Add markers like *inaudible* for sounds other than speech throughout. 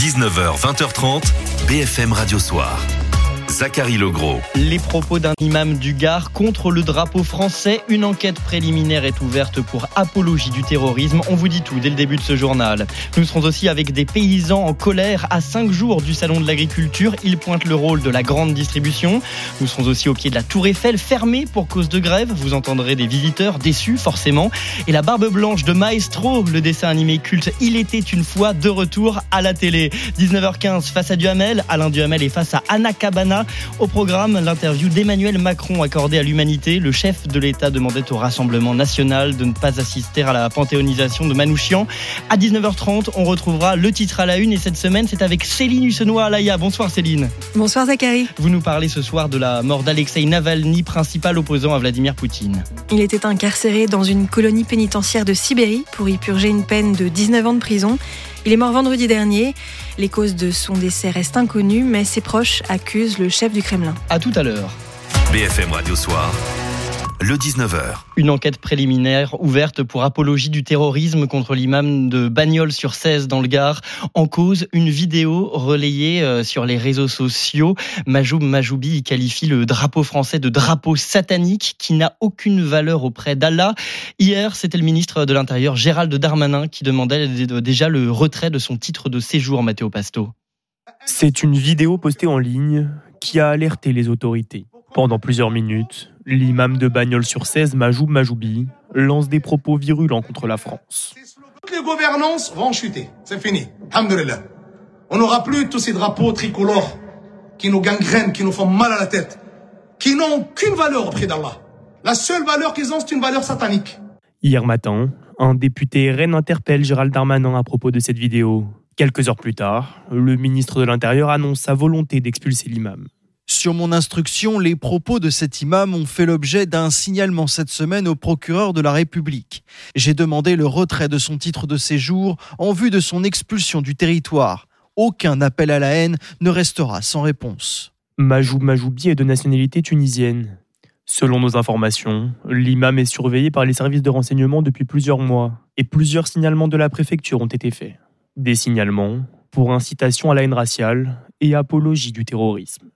19h, 20h30, BFM Radio Soir. Zachary Legros. Les propos d'un imam du Gard contre le drapeau français. Une enquête préliminaire est ouverte pour apologie du terrorisme. On vous dit tout dès le début de ce journal. Nous serons aussi avec des paysans en colère à cinq jours du Salon de l'Agriculture. Ils pointent le rôle de la grande distribution. Nous serons aussi au pied de la Tour Eiffel, fermée pour cause de grève. Vous entendrez des visiteurs déçus, forcément. Et la barbe blanche de Maestro, le dessin animé culte Il était une fois de retour à la télé. 19h15 face à Duhamel. Alain Duhamel est face à Anna Cabana. Au programme, l'interview d'Emmanuel Macron accordée à l'humanité. Le chef de l'État demandait au Rassemblement national de ne pas assister à la panthéonisation de Manouchian. À 19h30, on retrouvera le titre à la une et cette semaine, c'est avec Céline Hussenois Alaya. Bonsoir Céline. Bonsoir Zachary. Vous nous parlez ce soir de la mort d'Alexei Navalny, principal opposant à Vladimir Poutine. Il était incarcéré dans une colonie pénitentiaire de Sibérie pour y purger une peine de 19 ans de prison. Il est mort vendredi dernier. Les causes de son décès restent inconnues, mais ses proches accusent le chef du Kremlin. À tout à l'heure. BFM Radio Soir le 19h. Une enquête préliminaire ouverte pour apologie du terrorisme contre l'imam de Bagnols sur 16 dans le Gard. En cause, une vidéo relayée euh, sur les réseaux sociaux. Majoub Majoubi qualifie le drapeau français de drapeau satanique qui n'a aucune valeur auprès d'Allah. Hier, c'était le ministre de l'Intérieur Gérald Darmanin qui demandait déjà le retrait de son titre de séjour, Mathéo Pasto. C'est une vidéo postée en ligne qui a alerté les autorités. Pendant plusieurs minutes, l'imam de Bagnols sur 16, Majoub Majoubi, lance des propos virulents contre la France. Toutes les gouvernances vont chuter. C'est fini. Alhamdulillah. On n'aura plus tous ces drapeaux tricolores qui nous gangrènent, qui nous font mal à la tête, qui n'ont aucune valeur auprès d'Allah. La seule valeur qu'ils ont, c'est une valeur satanique. Hier matin, un député RN interpelle Gérald Darmanin à propos de cette vidéo. Quelques heures plus tard, le ministre de l'Intérieur annonce sa volonté d'expulser l'imam. Sur mon instruction, les propos de cet imam ont fait l'objet d'un signalement cette semaine au procureur de la République. J'ai demandé le retrait de son titre de séjour en vue de son expulsion du territoire. Aucun appel à la haine ne restera sans réponse. Majoub Majoubi est de nationalité tunisienne. Selon nos informations, l'imam est surveillé par les services de renseignement depuis plusieurs mois et plusieurs signalements de la préfecture ont été faits. Des signalements pour incitation à la haine raciale et apologie du terrorisme.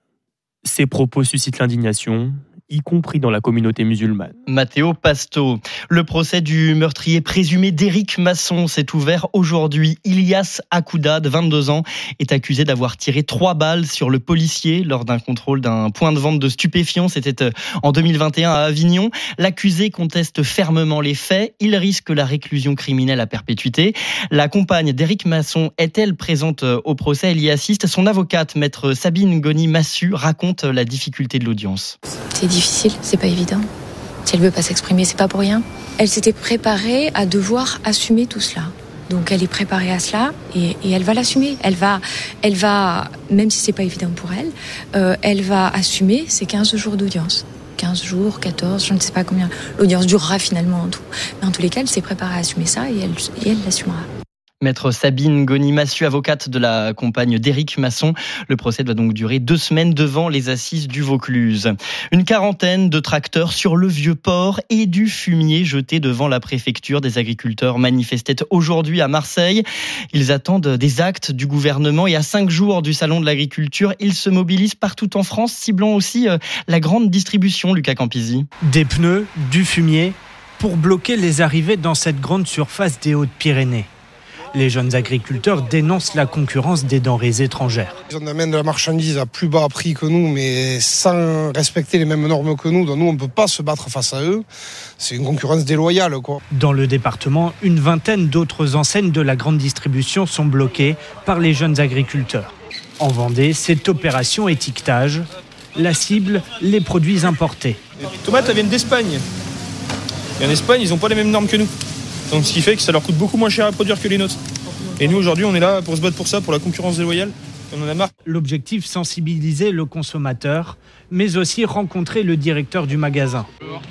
Ces propos suscitent l'indignation, y compris dans la communauté musulmane. Matteo Pasto. Le procès du meurtrier présumé d'Éric Masson s'est ouvert aujourd'hui. Ilias Akouda, de 22 ans, est accusé d'avoir tiré trois balles sur le policier lors d'un contrôle d'un point de vente de stupéfiants. C'était euh, en 2021 à Avignon. L'accusé conteste fermement les faits. Il risque la réclusion criminelle à perpétuité. La compagne d'Éric Masson est-elle présente euh, au procès? Elle y assiste. Son avocate, maître Sabine Goni-Massu, raconte la difficulté de l'audience difficile, c'est pas évident. Si elle veut pas s'exprimer, c'est pas pour rien. Elle s'était préparée à devoir assumer tout cela. Donc elle est préparée à cela et, elle va l'assumer. Elle va, elle va, même si c'est pas évident pour elle, euh, elle va assumer ces 15 jours d'audience. 15 jours, 14, je ne sais pas combien l'audience durera finalement en tout. Mais en tous les cas, elle s'est préparée à assumer ça et elle l'assumera. Maître Sabine Goni-Massu, avocate de la compagne d'Éric Masson. Le procès doit donc durer deux semaines devant les assises du Vaucluse. Une quarantaine de tracteurs sur le vieux port et du fumier jeté devant la préfecture. Des agriculteurs manifestaient aujourd'hui à Marseille. Ils attendent des actes du gouvernement et à cinq jours du salon de l'agriculture, ils se mobilisent partout en France, ciblant aussi euh, la grande distribution, Lucas Campisi. Des pneus, du fumier, pour bloquer les arrivées dans cette grande surface des Hautes-Pyrénées. Les jeunes agriculteurs dénoncent la concurrence des denrées étrangères. Ils amènent de la marchandise à plus bas prix que nous, mais sans respecter les mêmes normes que nous. Donc nous, on ne peut pas se battre face à eux. C'est une concurrence déloyale. Quoi. Dans le département, une vingtaine d'autres enseignes de la grande distribution sont bloquées par les jeunes agriculteurs. En Vendée, cette opération étiquetage, la cible, les produits importés. Les tomates, elles viennent d'Espagne. Et en Espagne, ils n'ont pas les mêmes normes que nous. Donc ce qui fait que ça leur coûte beaucoup moins cher à produire que les nôtres. Et nous aujourd'hui on est là pour se battre pour ça, pour la concurrence déloyale. On en a marre. L'objectif, sensibiliser le consommateur, mais aussi rencontrer le directeur du magasin. Bonjour.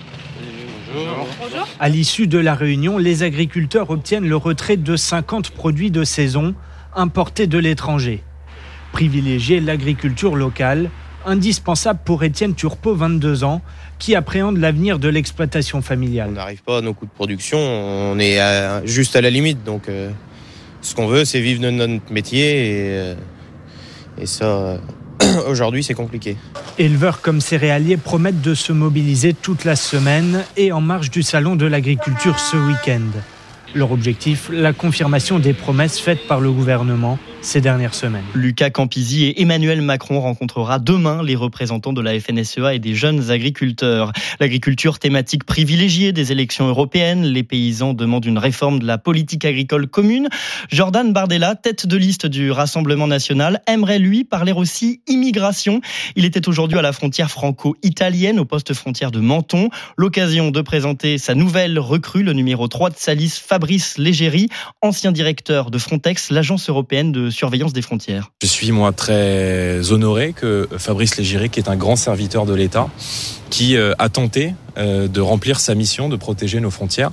Bonjour. À l'issue de la réunion, les agriculteurs obtiennent le retrait de 50 produits de saison importés de l'étranger. Privilégier l'agriculture locale, indispensable pour Étienne Turpot, 22 ans, qui appréhende l'avenir de l'exploitation familiale. On n'arrive pas à nos coûts de production, on est juste à la limite, donc euh, Ce qu'on veut, c'est vivre de notre métier et, et ça, *clears throat* aujourd'hui, c'est compliqué. Éleveurs comme céréaliers promettent de se mobiliser toute la semaine et en marge du salon de l'agriculture ce week-end. Leur objectif, la confirmation des promesses faites par le gouvernement ces dernières semaines. Lucas Campisi et Emmanuel Macron rencontrera demain les représentants de la FNSEA et des jeunes agriculteurs. L'agriculture thématique privilégiée des élections européennes. Les paysans demandent une réforme de la politique agricole commune. Jordan Bardella, tête de liste du Rassemblement national, aimerait lui parler aussi immigration. Il était aujourd'hui à la frontière franco-italienne au poste frontière de Menton. L'occasion de présenter sa nouvelle recrue, le numéro 3 de Salis, Fabrice Légéry, ancien directeur de Frontex, l'agence européenne de surveillance des frontières. Je suis moi très honoré que Fabrice Légiré, qui est un grand serviteur de l'État, qui euh, a tenté euh, de remplir sa mission de protéger nos frontières,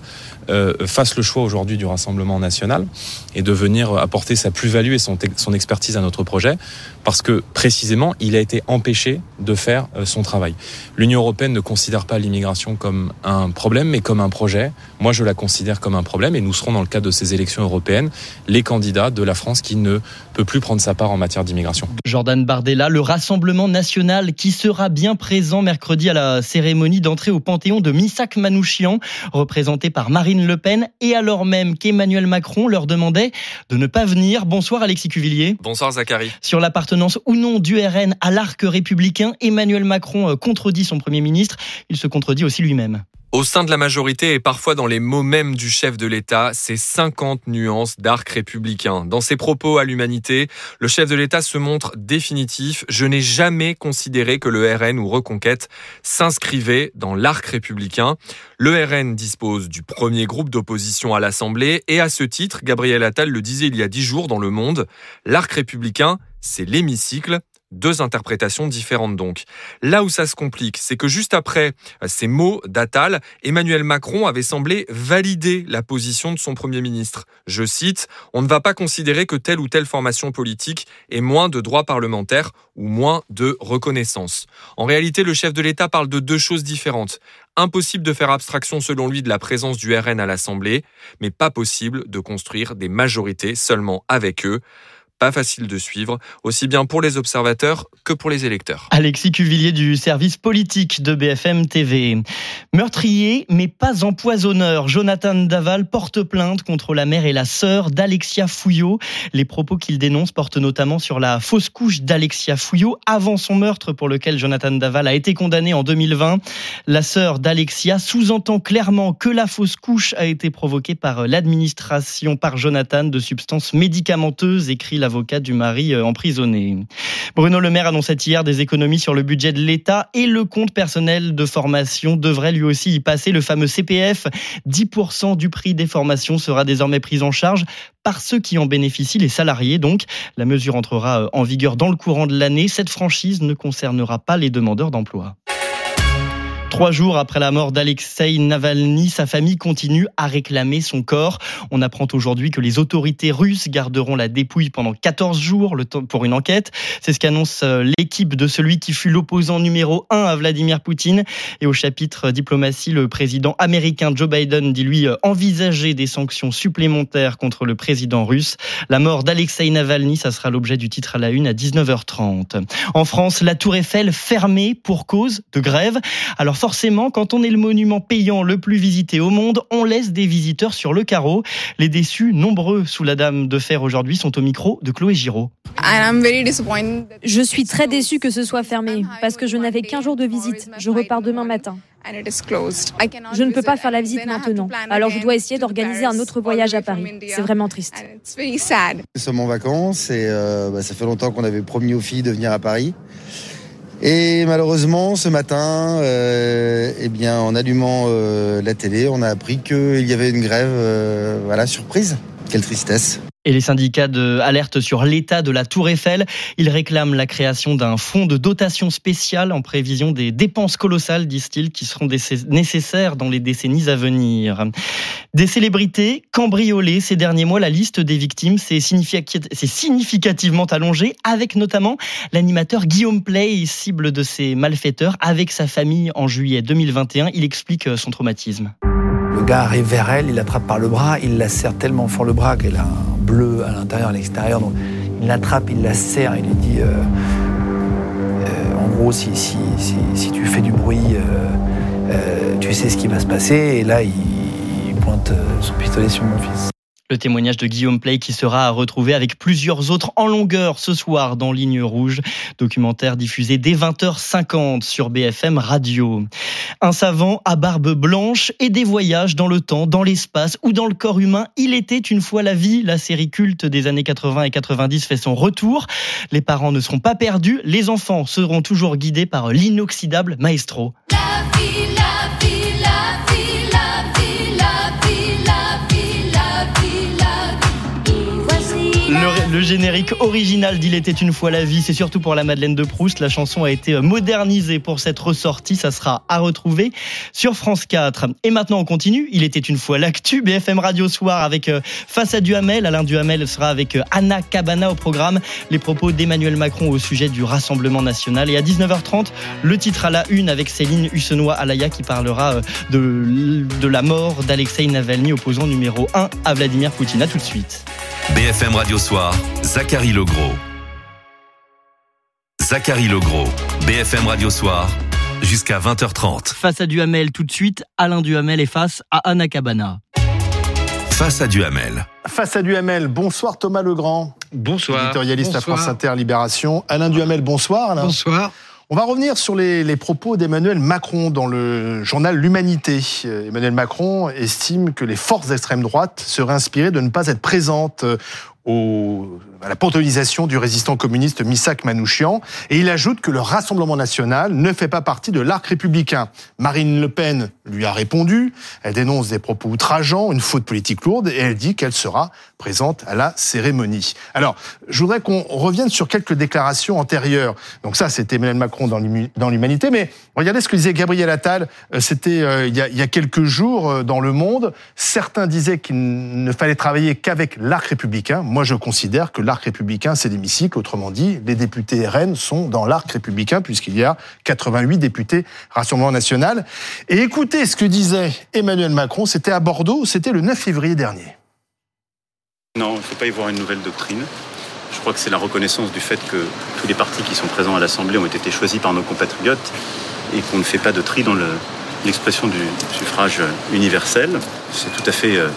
euh, fasse le choix aujourd'hui du Rassemblement national et de venir apporter sa plus-value et son, son expertise à notre projet, parce que précisément, il a été empêché de faire son travail. L'Union européenne ne considère pas l'immigration comme un problème, mais comme un projet. Moi, je la considère comme un problème, et nous serons dans le cadre de ces élections européennes les candidats de la France qui ne peut plus prendre sa part en matière d'immigration. Jordan Bardella, le Rassemblement national qui sera bien présent mercredi à la cérémonie d'entrée au Panthéon de Missak Manouchian, représenté par Marine Le Pen, et alors même qu'Emmanuel Macron leur demandait de ne pas venir. Bonsoir Alexis Cuvillier. Bonsoir Zachary. Sur l'appartenance ou non du RN à l'arc républicain, Emmanuel Macron euh, contredit son Premier ministre. Il se contredit aussi lui-même. Au sein de la majorité et parfois dans les mots mêmes du chef de l'État, c'est 50 nuances d'arc républicain. Dans ses propos à l'humanité, le chef de l'État se montre définitif. Je n'ai jamais considéré que le RN ou Reconquête s'inscrivait dans l'arc républicain. Le RN dispose du premier groupe d'opposition à l'Assemblée et à ce titre, Gabriel Attal le disait il y a dix jours dans Le Monde, l'arc républicain, c'est l'hémicycle. Deux interprétations différentes donc. Là où ça se complique, c'est que juste après ces mots d'Attal, Emmanuel Macron avait semblé valider la position de son Premier ministre. Je cite, On ne va pas considérer que telle ou telle formation politique ait moins de droits parlementaires ou moins de reconnaissance. En réalité, le chef de l'État parle de deux choses différentes. Impossible de faire abstraction selon lui de la présence du RN à l'Assemblée, mais pas possible de construire des majorités seulement avec eux pas facile de suivre, aussi bien pour les observateurs que pour les électeurs. Alexis Cuvillier du service politique de BFM TV. Meurtrier, mais pas empoisonneur. Jonathan Daval porte plainte contre la mère et la sœur d'Alexia Fouillot. Les propos qu'il dénonce portent notamment sur la fausse couche d'Alexia Fouillot avant son meurtre pour lequel Jonathan Daval a été condamné en 2020. La sœur d'Alexia sous-entend clairement que la fausse couche a été provoquée par l'administration par Jonathan de substances médicamenteuses, écrit la du mari euh, emprisonné. Bruno Le Maire annonçait hier des économies sur le budget de l'État et le compte personnel de formation devrait lui aussi y passer. Le fameux CPF, 10% du prix des formations sera désormais pris en charge par ceux qui en bénéficient, les salariés donc. La mesure entrera euh, en vigueur dans le courant de l'année. Cette franchise ne concernera pas les demandeurs d'emploi. Trois jours après la mort d'Alexei Navalny, sa famille continue à réclamer son corps. On apprend aujourd'hui que les autorités russes garderont la dépouille pendant 14 jours pour une enquête. C'est ce qu'annonce euh, l'équipe de celui qui fut l'opposant numéro 1 à Vladimir Poutine. Et au chapitre diplomatie, le président américain Joe Biden dit lui euh, envisager des sanctions supplémentaires contre le président russe. La mort d'Alexei Navalny, ça sera l'objet du titre à la une à 19h30. En France, la tour Eiffel fermée pour cause de grève. Alors forcément, quand on est le monument payant le plus visité au monde, on laisse des visiteurs sur le carreau. Les déçus, nombreux sous la Dame de Fer aujourd'hui, sont au micro de Chloé Giraud. Je suis très déçue que ce soit fermé parce que je n'avais qu'un jour de visite. Je repars demain matin. Je ne peux pas faire la visite maintenant, alors je dois essayer d'organiser un autre voyage à Paris. C'est vraiment triste. Nous sommes en vacances et euh, bah, ça fait longtemps qu'on avait promis aux filles de venir à Paris. Et malheureusement, ce matin, euh, eh bien, en allumant euh, la télé, on a appris qu'il y avait une grève, euh, voilà, surprise. Quelle tristesse. Et les syndicats de sur l'état de la Tour Eiffel. Ils réclament la création d'un fonds de dotation spéciale en prévision des dépenses colossales, disent-ils, qui seront nécessaires dans les décennies à venir. Des célébrités cambriolées ces derniers mois, la liste des victimes s'est significativement allongée, avec notamment l'animateur Guillaume Play, cible de ces malfaiteurs, avec sa famille en juillet 2021. Il explique son traumatisme. Le gars arrive vers elle, il l'attrape par le bras, il la serre tellement fort le bras qu'elle a un bleu à l'intérieur, à l'extérieur. Donc il l'attrape, il la serre, il lui dit euh, euh, en gros, si, si, si, tu fais du bruit, euh, tu sais ce qui va se passer. Et là, il pointe son pistolet sur mon fils. Le témoignage de Guillaume Play qui sera à retrouver avec plusieurs autres en longueur ce soir dans Ligne Rouge. Documentaire diffusé dès 20h50 sur BFM Radio. Un savant à barbe blanche et des voyages dans le temps, dans l'espace ou dans le corps humain. Il était une fois la vie. La série culte des années 80 et 90 fait son retour. Les parents ne seront pas perdus. Les enfants seront toujours guidés par l'inoxydable maestro. Le, générique original d'Il était une fois la vie, c'est surtout pour la Madeleine de Proust. La chanson a été modernisée pour cette ressortie. Ça sera à retrouver sur France 4. Et maintenant, on continue. Il était une fois l'actu. BFM Radio Soir avec euh, Face à Duhamel. Alain Duhamel sera avec euh, Anna Cabana au programme. Les propos d'Emmanuel Macron au sujet du Rassemblement national. Et à 19h30, le titre à la une avec Céline Hussenois-Alaya qui parlera euh, de, la mort d'Alexei Navalny, opposant numéro 1 à Vladimir Poutine. Tout de suite. BFM Radio Soir, Zachary Legros. Zachary Legros, BFM Radio Soir, jusqu'à 20h30. Face à Duhamel tout de suite, Alain Duhamel est face à Anna Cabana. Face à Duhamel. Face à Duhamel, bonsoir Thomas Legrand. Bonsoir. Éditorialiste à France Inter Libération. Alain Duhamel, bonsoir Alain. Bonsoir. On va revenir sur les, propos d'Emmanuel Macron dans le journal L'Humanité. Euh, Emmanuel Macron estime que les forces d'extrême droite seraient inspirées de ne pas être présentes euh, au, à la panthéonisation du résistant communiste Misak Manouchian. Et il ajoute que le Rassemblement national ne fait pas partie de l'arc républicain. Marine Le Pen lui a répondu. Elle dénonce des propos outrageants, une faute politique lourde, et elle dit qu'elle sera présente à la cérémonie. Alors, je voudrais qu'on revienne sur quelques déclarations antérieures. Donc ça, c'était Emmanuel Macron dans l'Humanité, mais regardez ce que disait Gabriel Attal. Euh, c'était euh, il, y a quelques jours euh, dans Le Monde. Certains disaient qu'il ne fallait travailler qu'avec l'arc républicain. Moi, je considère que l'arc républicain, c'est l'hémicycle. Autrement dit, les députés RN sont dans l'arc républicain, puisqu'il y a 88 députés Rassemblement national. Et écoutez ce que disait Emmanuel Macron, c'était à Bordeaux, c'était le 9 février dernier. Non, il ne faut pas y voir une nouvelle doctrine. Je crois que c'est la reconnaissance du fait que tous les partis qui sont présents à l'Assemblée ont été choisis par nos compatriotes et qu'on ne fait pas de tri dans l'expression du suffrage universel. C'est tout à fait euh,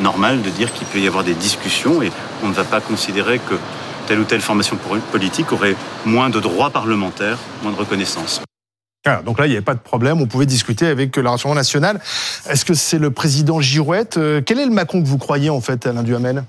normal de dire qu'il peut y avoir des discussions et on ne va pas considérer que telle ou telle formation politique aurait moins de droits parlementaires, moins de reconnaissance. Ah, donc là, il n'y avait pas de problème, on pouvait discuter avec le Rassemblement national. Est-ce que c'est le président Girouette? Euh, Quel est le Macron que vous croyez, en fait, Alain Duhamel?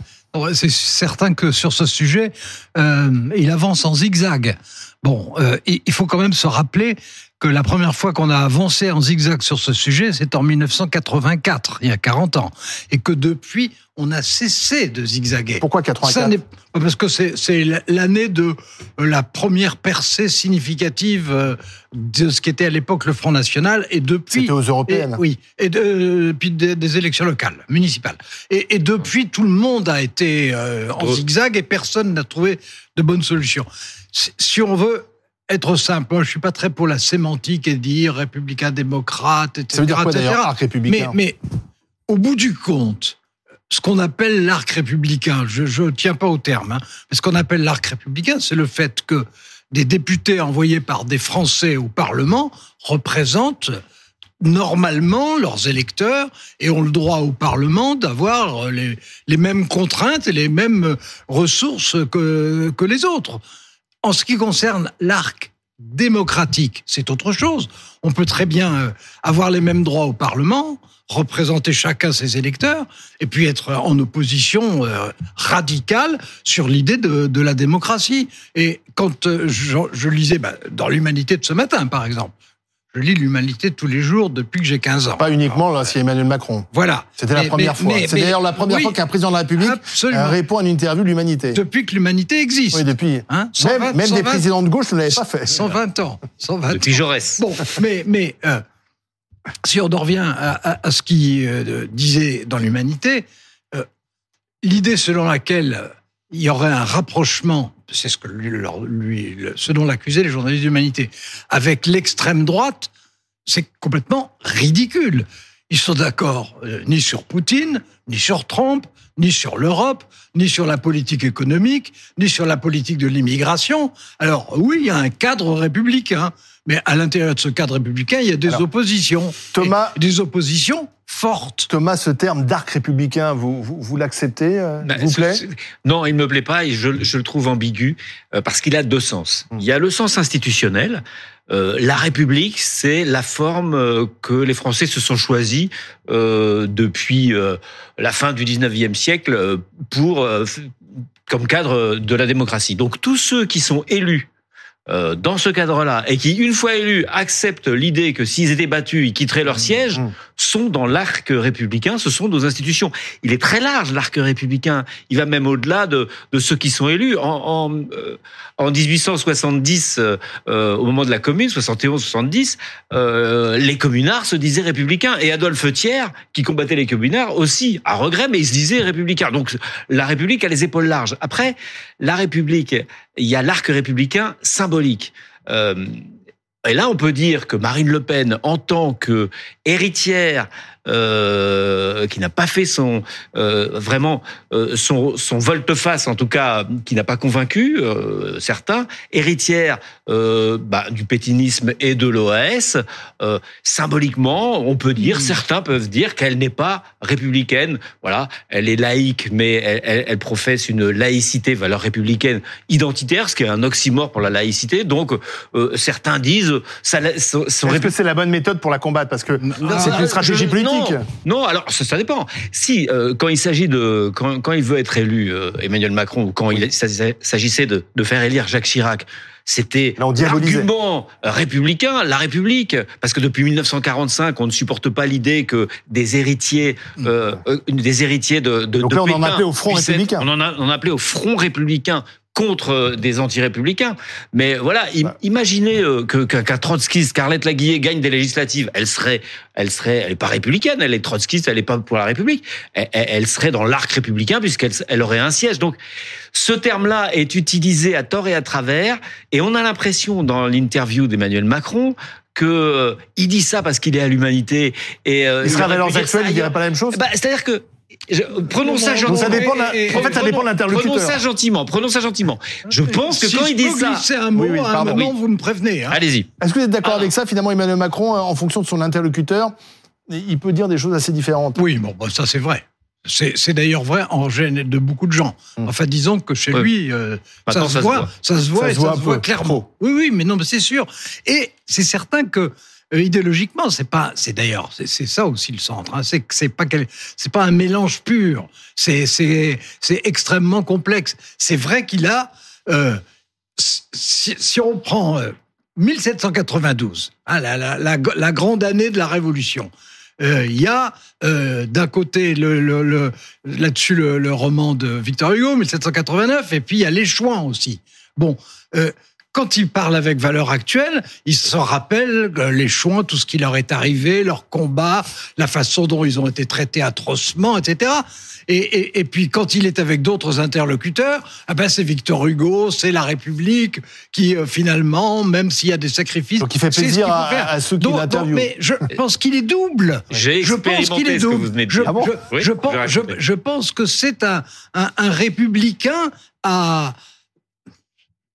C'est certain que sur ce sujet, euh, il avance en zigzag. Bon, euh, il faut quand même se rappeler que la première fois qu'on a avancé en zigzag sur ce sujet, c'est en 1984, il y a 40 ans. Et que depuis, on a cessé de zigzaguer. Pourquoi 84 Parce que c'est l'année de la première percée significative euh, de ce qui était à l'époque le Front National. Et depuis. C'était aux européennes. oui. Et depuis des, élections locales, municipales. Et, depuis, tout le monde a été euh, en zigzag et personne n'a trouvé de bonne solution. Si on veut être simple. Moi, je suis pas très pour la sémantique et dire républicain, démocrate, etc. Ça veut dire quoi d'ailleurs, arc républicain mais, au bout du compte, ce qu'on appelle l'arc républicain, je ne tiens pas au terme, hein, mais ce qu'on appelle l'arc républicain, c'est le fait que des députés envoyés par des Français au Parlement représentent normalement leurs électeurs et ont le droit au Parlement d'avoir les, les, mêmes contraintes et les mêmes ressources que, que les autres. En ce qui concerne l'arc démocratique, c'est autre chose. On peut très bien euh, avoir les mêmes droits au Parlement, représenter chacun ses électeurs, et puis être en opposition euh, radicale sur l'idée de, la démocratie. Et quand euh, je, lisais bah, dans l'Humanité de ce matin, par exemple, je lis l'humanité tous les jours depuis que j'ai 15 ans. Pas uniquement là, c'est Emmanuel Macron. Voilà. C'était la première fois. C'est d'ailleurs la première fois qu'un président de la République euh, répond à une interview de l'humanité. Depuis que l'humanité existe. Oui, depuis. Hein même, des présidents de gauche ne l'avaient pas fait. 120 ans. 120 depuis Jaurès. Bon, mais, mais euh, si on en revient à, à, ce qu'il euh, disait dans l'humanité, l'idée selon laquelle il y aurait un rapprochement, c'est ce que lui, lui ce dont l'accusaient les journalistes d'humanité, avec l'extrême droite, c'est complètement ridicule. ils sont d'accord euh, ni sur Poutine, ni sur Trump, ni sur l'Europe, ni sur la politique économique, ni sur la politique de l'immigration. Alors oui, il y a un cadre républicain, mais à l'intérieur de ce cadre républicain, il y a des oppositions. Thomas, des oppositions fortes. Thomas, ce terme d'arc républicain, vous, vous, vous l'acceptez euh, Bah, vous plaît Non, il me plaît pas et je, je le trouve ambigu euh, parce qu'il a deux sens. Il y a le sens institutionnel. Euh, la République, c'est la forme euh, que les Français se sont choisis euh, depuis euh, la fin du 19e siècle pour euh, comme cadre de la démocratie. Donc tous ceux qui sont élus euh, dans ce cadre-là et qui, une fois élus, acceptent l'idée que s'ils étaient battus, ils quitteraient leur siège, sont dans l'arc républicain, ce sont nos institutions. Il est très large, l'arc républicain. Il va même au-delà de, de ceux qui sont élus. En, en, euh, en 1870, euh, euh, au moment de la commune, 71-70, euh, les communards se disaient républicains. Et Adolphe Thiers, qui combattait les communards, aussi, à regret, mais il se disait républicain. Donc la République a les épaules larges. Après, la République, il y a l'arc républicain symbolique. Et là, on peut dire que Marine Le Pen, en tant que héritière, euh, qui n'a pas fait son euh, vraiment euh, son, son volte-face, en tout cas, qui n'a pas convaincu euh, certains, héritière euh, bah, du pétinisme et de l'OAS, euh, symboliquement, on peut dire, certains peuvent dire qu'elle n'est pas républicaine. Voilà, elle est laïque, mais elle, elle- elle professe une laïcité, valeur républicaine identitaire, ce qui est un oxymore pour la laïcité. Donc, euh, certains disent, ça, son, son Est-ce que c'est la bonne méthode pour la combattre? Parce que c'est une stratégie je- politique. Non, non, alors ça, ça dépend. Si euh, quand il s'agit de quand, quand il veut être élu euh, Emmanuel Macron ou quand il s'agissait de, de faire élire Jacques Chirac, c'était l'argument républicain, la République, parce que depuis 1945, on ne supporte pas l'idée que des héritiers, euh, euh, des héritiers de, de Donc de là, on en appelait au Front être- républicain. on en a, on a appelé au Front républicain contre euh, des anti-républicains. Mais voilà, im- imaginez euh, que qu'un trotskiste, Carlette Laguillet, gagne des législatives. Elle serait, elle serait, elle est pas républicaine, elle est trotskiste, elle est pas pour la République. Elle, elle- serait dans l'arc républicain puisqu'elle elle aurait un siège. Donc, ce terme-là est utilisé à tort et à travers, et on a l'impression dans l'interview d'Emmanuel Macron que euh, il dit ça parce qu'il est à l'humanité et euh, Il serait à il dirait pas la même chose Bah, c'est-à-dire que je- prenons ça Donc gentiment. ça dépend de la- Et- et- en fait, ça dépend de l'interlocuteur. Prenons ça gentiment. Prenons ça gentiment. Je pense que Si quand je il dit ça, glisser un mot, Oui, oui, à un moment, Oui. vous me prévenez. hein. allez-y. Est-ce que vous êtes d'accord Ah. avec ça Finalement, Emmanuel Macron, euh, en fonction de son interlocuteur, il peut dire des choses assez différentes? Oui, bon, bah, ça c'est vrai. C'est c'est d'ailleurs vrai en gêne de beaucoup de gens. Enfin, disons que chez lui, euh, ça, se ça se voit, ça se voit, Ça et se voit ça un se voit peu, clairement. Oui, oui, mais non, mais c'est sûr. Et c'est certain que euh, idéologiquement, c'est pas, c'est d'ailleurs, c'est ça aussi le centre. hein. c'est que c'est pas c'est pas un mélange pur. C'est c'est c'est extrêmement complexe. C'est vrai qu'il a, euh, si, si on prend euh, 1792, hein, la, la, la, grande année de la Révolution. Euh, Il y a euh, d'un côté le, le, le- là-dessus le, le roman de Victor Hugo, 1789, et puis il y a Les Chouans aussi. Bon, euh, quand il parle avec valeur actuelle, il se rappelle euh, les Chouans, tout ce qui leur est arrivé, leur combat, la façon dont ils ont été traités atrocement, etc. Et, et, et puis quand il est avec d'autres interlocuteurs, ah ben c'est Victor Hugo, c'est la République qui euh, finalement, même s'il y a des sacrifices, Donc il fait c'est ce plaisir qu'il faut à- à ceux qui l'interviewent. Mais je pense qu'il est double. *laughs* J'ai Je pense qu'il expérimenté est ce que double. vous venez de Je, dire. Ah bon je- Oui, je pense, j'ai je, raconté. je pense que c'est un, un, un républicain à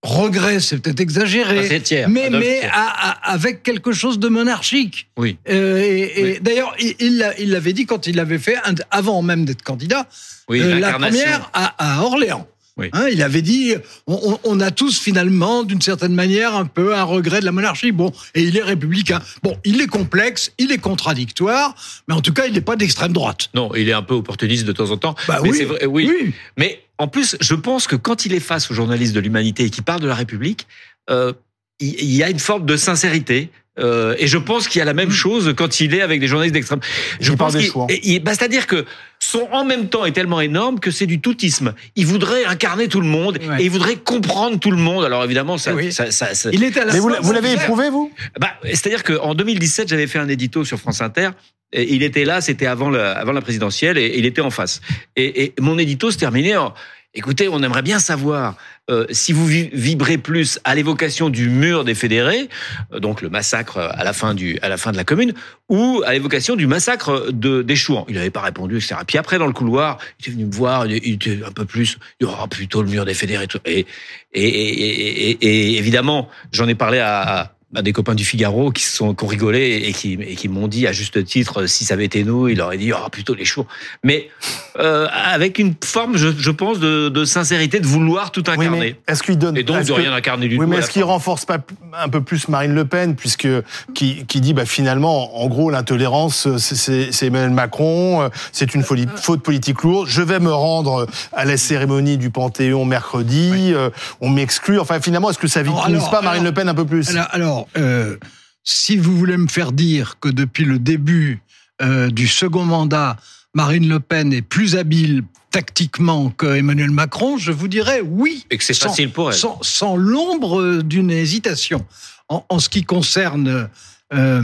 regret, c'est peut-être exagéré, Thiers, mais, mais Thiers. à- à- avec quelque chose de monarchique. Oui. Euh, et et d'ailleurs, il- il l'a- il l'avait dit quand il l'avait fait, avant même d'être candidat, Oui, euh, la première à, à Orléans. Oui. Hein, il avait dit, on, a tous finalement, d'une certaine manière, un peu un regret de la monarchie. Bon, et il est républicain. Bon, il est complexe, il est contradictoire, mais en tout cas, il n'est pas d'extrême droite. Non, il est un peu opportuniste de temps en temps. Bah mais oui, vrai, oui. oui. Mais en plus, je pense que quand il est face aux journalistes de l'humanité et qu'il parle de la République, euh, il il y a une forme de sincérité. Euh, et je pense qu'il y a la même chose quand il est avec des journalistes d'extrême. Je Il parle pense des qu'il- bah, c'est-à-dire que son en même temps est tellement énorme que c'est du toutisme. Il voudrait incarner tout le monde Ouais. et il voudrait comprendre tout le monde. Alors évidemment, ça, Oui. ça, ça- ça- Il était à la Mais vous, l'avez éprouvé, vous? Bah, c'est-à-dire qu'en 2017, j'avais fait un édito sur France Inter. Et il était là, c'était avant la, avant la présidentielle, et il était en face. Et, et mon édito se terminait en. Écoutez, on aimerait bien savoir euh, si vous vibrez plus à l'évocation du mur des fédérés, euh, donc le massacre à la fin du à la fin de la commune, ou à l'évocation du massacre de des Chouans. Il n'avait pas répondu, etc. Puis après dans le couloir, il est venu me voir, il était un peu plus, il y aura plutôt le mur des fédérés. Et et, et, et, et évidemment, j'en ai parlé à, bah, des copains du Figaro qui sont qui ont rigolé et qui, et qui m'ont dit à juste titre si ça avait été nous, il aurait dit oh, plutôt les choux. Mais euh, avec une forme, je, je pense, de, de, sincérité, de vouloir tout incarner. est-ce qu'il donne et donc de rien incarner du oui, tout Mais est-ce qu'il renforce pas un peu plus Marine Le Pen puisque qui, qui dit bah finalement en gros l'intolérance c'est Emmanuel Macron, c'est une folie, faute politique lourde. Je vais me rendre à la cérémonie du Panthéon mercredi. Euh, on m'exclut. Enfin finalement, est-ce que ça victimise pas Marine Le Pen un peu plus? alors euh, si vous voulez me faire dire que depuis le début euh, du second mandat, Marine Le Pen est plus habile tactiquement que Emmanuel Macron, je vous dirais oui. Et que c'est facile pour elle. Sans, l'ombre d'une hésitation. En, ce qui concerne euh,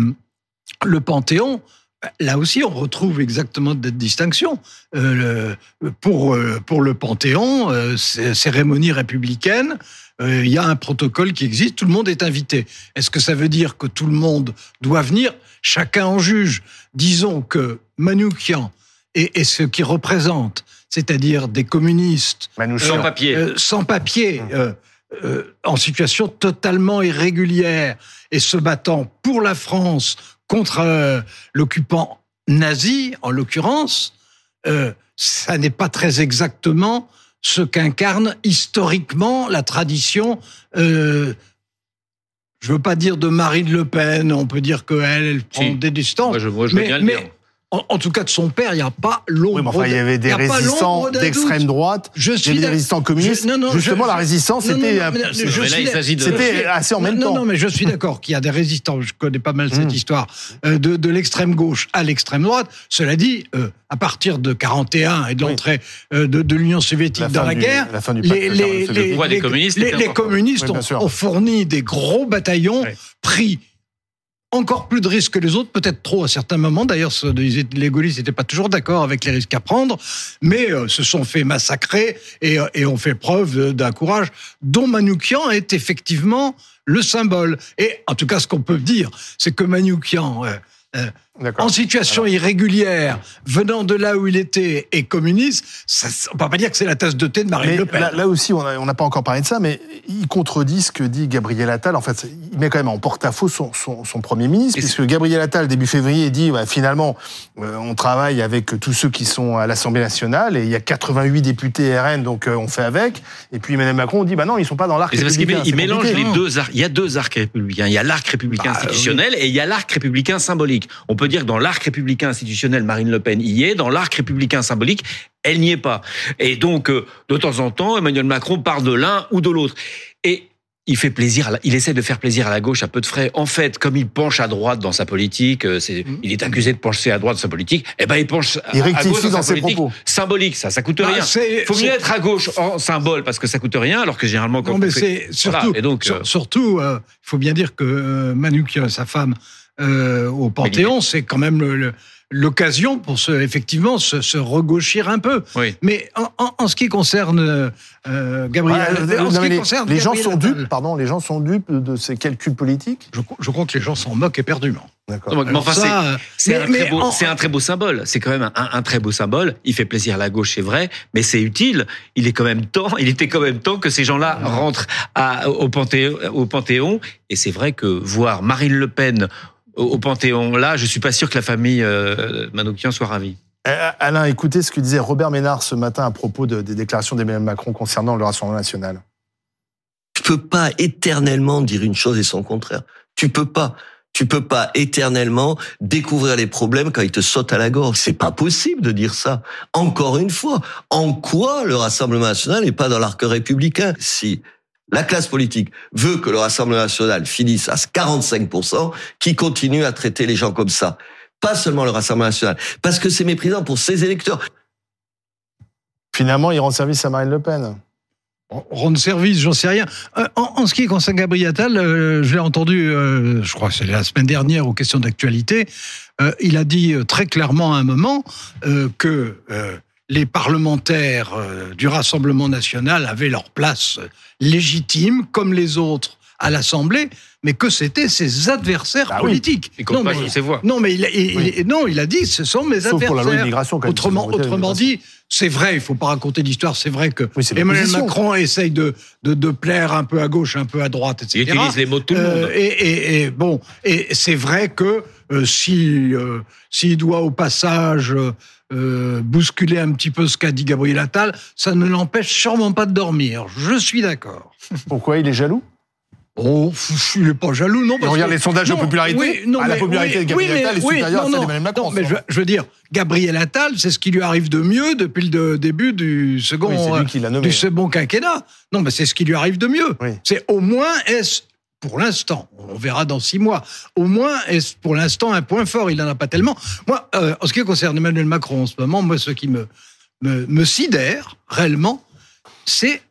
le Panthéon, Là aussi, on retrouve exactement cette distinction. pour, pour le Panthéon, cérémonie républicaine, euh, il y a un protocole qui existe, tout le monde est invité. Est-ce que ça veut dire que tout le monde doit venir? Chacun en juge. Disons que Manoukian et, ce qui représente, c'est-à-dire des communistes sans euh, papier, euh, sans papier, mmh. en situation totalement irrégulière et se battant pour la France contre l'occupant nazi, en l'occurrence, ça n'est pas très exactement ce qu'incarne historiquement la tradition. Euh, je veux pas dire de Marine Le Pen, on peut dire qu'elle, elle prend des distances. je, je mais, mais en, tout cas de son père, il n'y a pas l'ombre. Oui, il y avait des résistants d'extrême droite, je il y avait des résistants communistes. non, non, Justement, la résistance, c'était c'était assez en même temps. Non, non, mais je suis d'accord qu'il y a des résistants. Je connais pas mal cette hmm. histoire euh, de, de l'extrême gauche à l'extrême droite. Cela dit, euh, à partir de 41 et de l'entrée euh, de, de l'Union soviétique dans la guerre, les, les, les, les, communistes, les, communistes ont, fourni des gros bataillons pris encore plus de risques que les autres, peut-être trop à certains moments. D'ailleurs, les gaullistes n'étaient pas toujours d'accord avec les risques à prendre, mais euh, se sont fait massacrer et, euh, ont fait preuve d'un courage dont Manoukian est effectivement le symbole. Et en tout cas, ce qu'on peut dire, c'est que Manoukian... Euh, en situation irrégulière, venant de là où il était et communiste, ça, on peut pas dire que c'est la tasse de thé de Marine Le Pen. Là, aussi, on n'a pas encore parlé de ça, mais il contredit ce que dit Gabriel Attal. En fait, il met quand même en porte-à-faux son, son, Premier ministre, puisque Gabriel Attal, début février, dit bah, finalement, euh, on travaille avec tous ceux qui sont à l'Assemblée nationale, et il y a 88 députés RN, donc euh, on fait avec. Et puis Emmanuel Macron dit bah non, ils sont pas dans l'arc républicain. Parce qu'il mélange les deux arcs. Il y a deux arcs républicains. Il y a l'arc républicain bah, institutionnel et il y a l'arc républicain symbolique. On peut dire que dans l'arc républicain institutionnel, Marine Le Pen y est. Dans l'arc républicain symbolique, elle n'y est pas. Et donc, euh, de temps en temps, Emmanuel Macron parle de l'un ou de l'autre. Et il fait plaisir, il essaie de faire plaisir à la gauche à peu de frais. En fait, comme il penche à droite dans sa politique, euh, mmh. il est accusé de pencher à droite dans sa politique. Eh ben, il penche à, gauche dans, sa politique symbolique. Ça, ça coûte bah, rien. Il faut mieux être à gauche en symbole parce que ça coûte rien, alors que généralement quand non, mais c'est surtout, et donc, euh, surtout, il faut bien dire que Manu, sa femme, euh, au Panthéon, c'est quand même l'occasion pour se, effectivement se, se regauchir un peu. Mais en, ce qui concerne euh, Gabriel, les, gens sont dupes, pardon, les gens sont dupes de ces calculs politiques? Je, crois que les gens s'en moquent éperdument. c'est un, très beau symbole. C'est quand même un, très beau symbole. Il fait plaisir à la gauche, c'est vrai, mais c'est utile. Il est quand même temps. Il était quand même temps que ces gens-là rentrent au, Panthéon, au Panthéon. Et c'est vrai que voir Marine Le Pen au, Panthéon. Là, je suis pas sûr que la famille euh, Manoukian soit ravie. Eh, Alain, écoutez ce que disait Robert Ménard ce matin à propos des déclarations d'Emmanuel Macron concernant le Rassemblement national. Tu peux pas éternellement dire une chose et son contraire. Tu peux pas. Tu peux pas éternellement découvrir les problèmes quand ils te sautent à la gorge. C'est pas possible de dire ça. Encore une fois, en quoi le Rassemblement national n'est pas dans l'arc républicain? Si la classe politique veut que le Rassemblement national finisse à 45%, qui continue à traiter les gens comme ça. Pas seulement le Rassemblement national, parce que c'est méprisant pour ses électeurs. Finalement, il rend service à Marine Le Pen. Rendre service, j'en sais rien. Euh, en, ce qui concerne Gabriel Attal, euh, je l'ai entendu, euh, je crois que c'est la semaine dernière aux questions d'actualité, il a dit très clairement à un moment que les parlementaires euh, du Rassemblement national avaient leur place légitime, comme les autres à l'Assemblée, mais que c'était ses adversaires Bah politiques. Et non, pas mais, ses voix. non, mais il, a- il- il- non, il a dit, ce sont mes Sauf adversaires. pour la loi immigration, quand même, autrement, dit, c'est vrai, il faut pas raconter l'histoire. C'est vrai que Emmanuel. Macron essaye de, de, de plaire un peu à gauche, un peu à droite, etc. Il utilise les mots de tout le Euh, monde. et, et- et bon, et c'est vrai que euh, si euh, s'il doit au passage euh, bousculer un petit peu ce qu'a dit Gabriel Attal, ça ne l'empêche sûrement pas de dormir. Je suis d'accord. *laughs* Pourquoi il est jaloux? Oh, il n'est pas jaloux, non. Parce regarde que- les sondages de popularité. Oui, non, Ah, la popularité oui, de Gabriel oui, Attal est supérieure à celle d'Emmanuel Macron, mais je, veux dire, Gabriel Attal, c'est ce qui lui arrive de mieux depuis le début du second, euh, nommé. du second quinquennat. Non, mais c'est ce qui lui arrive de mieux. C'est au moins est pour l'instant, on verra dans six mois. Au moins, est pour l'instant un point fort? Il n'en a pas tellement. Moi, euh, en ce qui concerne Emmanuel Macron en ce moment, moi, ce qui me me, me sidère réellement, c'est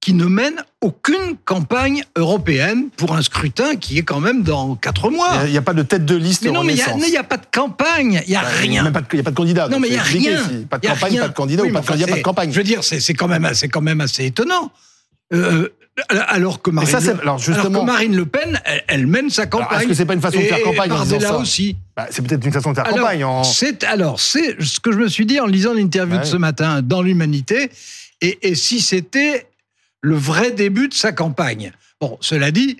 qu'il ne mène aucune campagne européenne pour un scrutin qui est quand même dans quatre mois. Il n'y a, pas de tête de liste Mais non, mais il n'y a, pas de campagne, il n'y a Bah, rien. Il n'y a pas de candidat. Non, mais il n'y a rien. si. Pas de campagne, rien. pas de candidat Oui, ou pas de candidat, pas de campagne. Je veux dire, c'est quand même, quand même assez étonnant. Euh, alors que Marine, ça, c'est- Le, alors, justement- que Marine Le Pen, elle, elle mène sa campagne. Est-ce que c'est pas une façon de faire campagne en disant ça aussi. Bah, C'est peut-être une façon de faire Alors, campagne. En... c'est alors c'est ce que je me suis dit en lisant l'interview Ouais. de ce matin dans l'Humanité. Et, et si c'était le vrai début de sa campagne Bon, cela dit,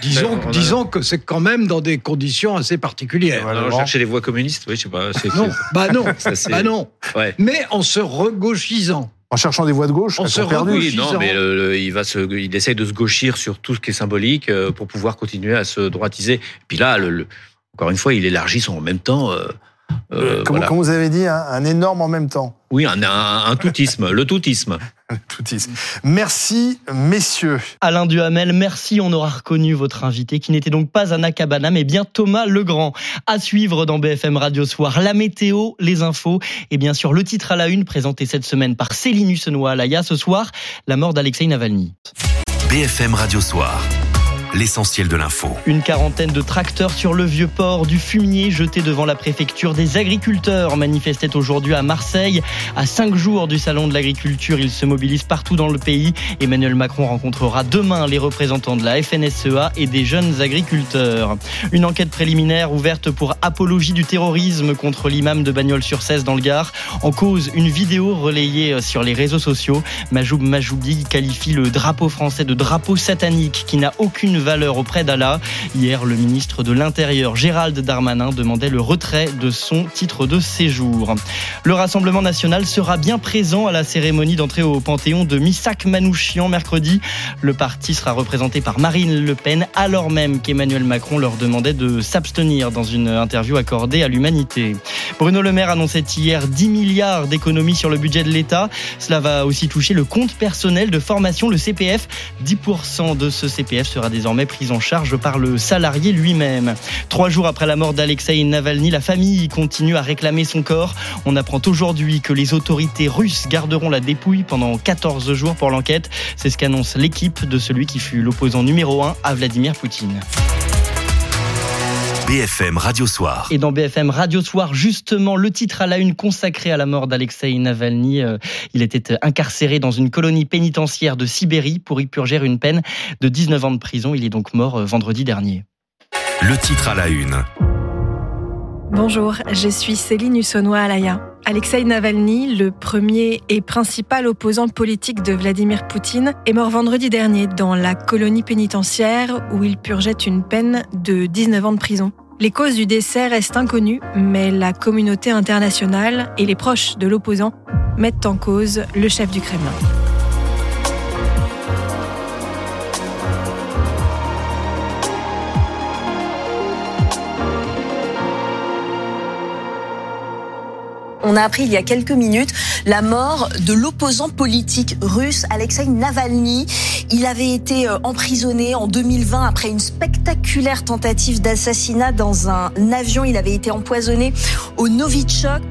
disons, Ben, on a- disons que c'est quand même dans des conditions assez particulières. Alors, chercher les voix communistes, oui, je sais pas. c'est- Non, bah non, *laughs* Ça, bah non. Ouais. Mais en se regauchisant. En cherchant des voix de gauche, On se sont perdues. Oui, non, mais le- le- il va se, il essaye de se gauchir sur tout ce qui est symbolique euh, pour pouvoir continuer à se droitiser. Puis là, le- le- encore une fois, il élargit son en même temps. euh, euh, Comme, voilà. comme vous avez dit, un, un énorme en même temps. Oui, un, un, un toutisme, le toutisme. *laughs* Toutisme. Merci, messieurs. Alain Duhamel, merci. On aura reconnu votre invité, qui n'était donc pas un Akabana, mais bien Thomas Legrand. À suivre dans BFM Radio Soir, la météo, les infos et bien sûr le titre à la une présenté cette semaine par Céline Hussenot-Alaya. Ce soir, la mort d'Alexei Navalny. BFM Radio Soir. L'essentiel de l'info. Une quarantaine de tracteurs sur le vieux port du fumier jeté devant la préfecture des agriculteurs manifestaient aujourd'hui à Marseille. À cinq jours du salon de l'agriculture, ils se mobilisent partout dans le pays. Emmanuel Macron rencontrera demain les représentants de la FNSEA et des jeunes agriculteurs. Une enquête préliminaire ouverte pour apologie du terrorisme contre l'imam de Bagnols-sur-Cèze dans le Gard. En cause, une vidéo relayée sur les réseaux sociaux. Majoub Majoubi qualifie le drapeau français de drapeau satanique qui n'a aucune valeur auprès d'Allah. Hier, le ministre de l'Intérieur, Gérald Darmanin, demandait le retrait de son titre de séjour. Le Rassemblement national sera bien présent à la cérémonie d'entrée au Panthéon de Missak Manouchian mercredi. Le parti sera représenté par Marine Le Pen, alors même qu'Emmanuel Macron leur demandait de s'abstenir dans une interview accordée à l'Humanité. Bruno Le Maire annonçait hier 10 milliards d'économies sur le budget de l'État. Cela va aussi toucher le compte personnel de formation, le CPF. 10% de ce CPF sera désormais pris en charge par le salarié lui-même. Trois jours après la mort d'Alexei Navalny, la famille continue à réclamer son corps. On apprend aujourd'hui que les autorités russes garderont la dépouille pendant 14 jours pour l'enquête. C'est ce qu'annonce l'équipe de celui qui fut l'opposant numéro 1 à Vladimir Poutine. BFM Radio Soir. Et dans BFM Radio Soir, justement, le titre à la une consacré à la mort d'Alexei Navalny. Euh, Il était incarcéré dans une colonie pénitentiaire de Sibérie pour y purger une peine de 19 ans de prison. Il est donc mort euh, vendredi dernier. Le titre à la une. Bonjour, je suis Céline Hussonois-Alaya. Alexei Navalny, le premier et principal opposant politique de Vladimir Poutine, est mort vendredi dernier dans la colonie pénitentiaire où il purgeait une peine de 19 ans de prison. Les causes du décès restent inconnues, mais la communauté internationale et les proches de l'opposant mettent en cause le chef du Kremlin. On a appris il y a quelques minutes la mort de l'opposant politique russe Alexei Navalny. Il avait été euh, emprisonné en 2020 après une spectaculaire tentative d'assassinat dans un avion. Il avait été empoisonné au Novichok.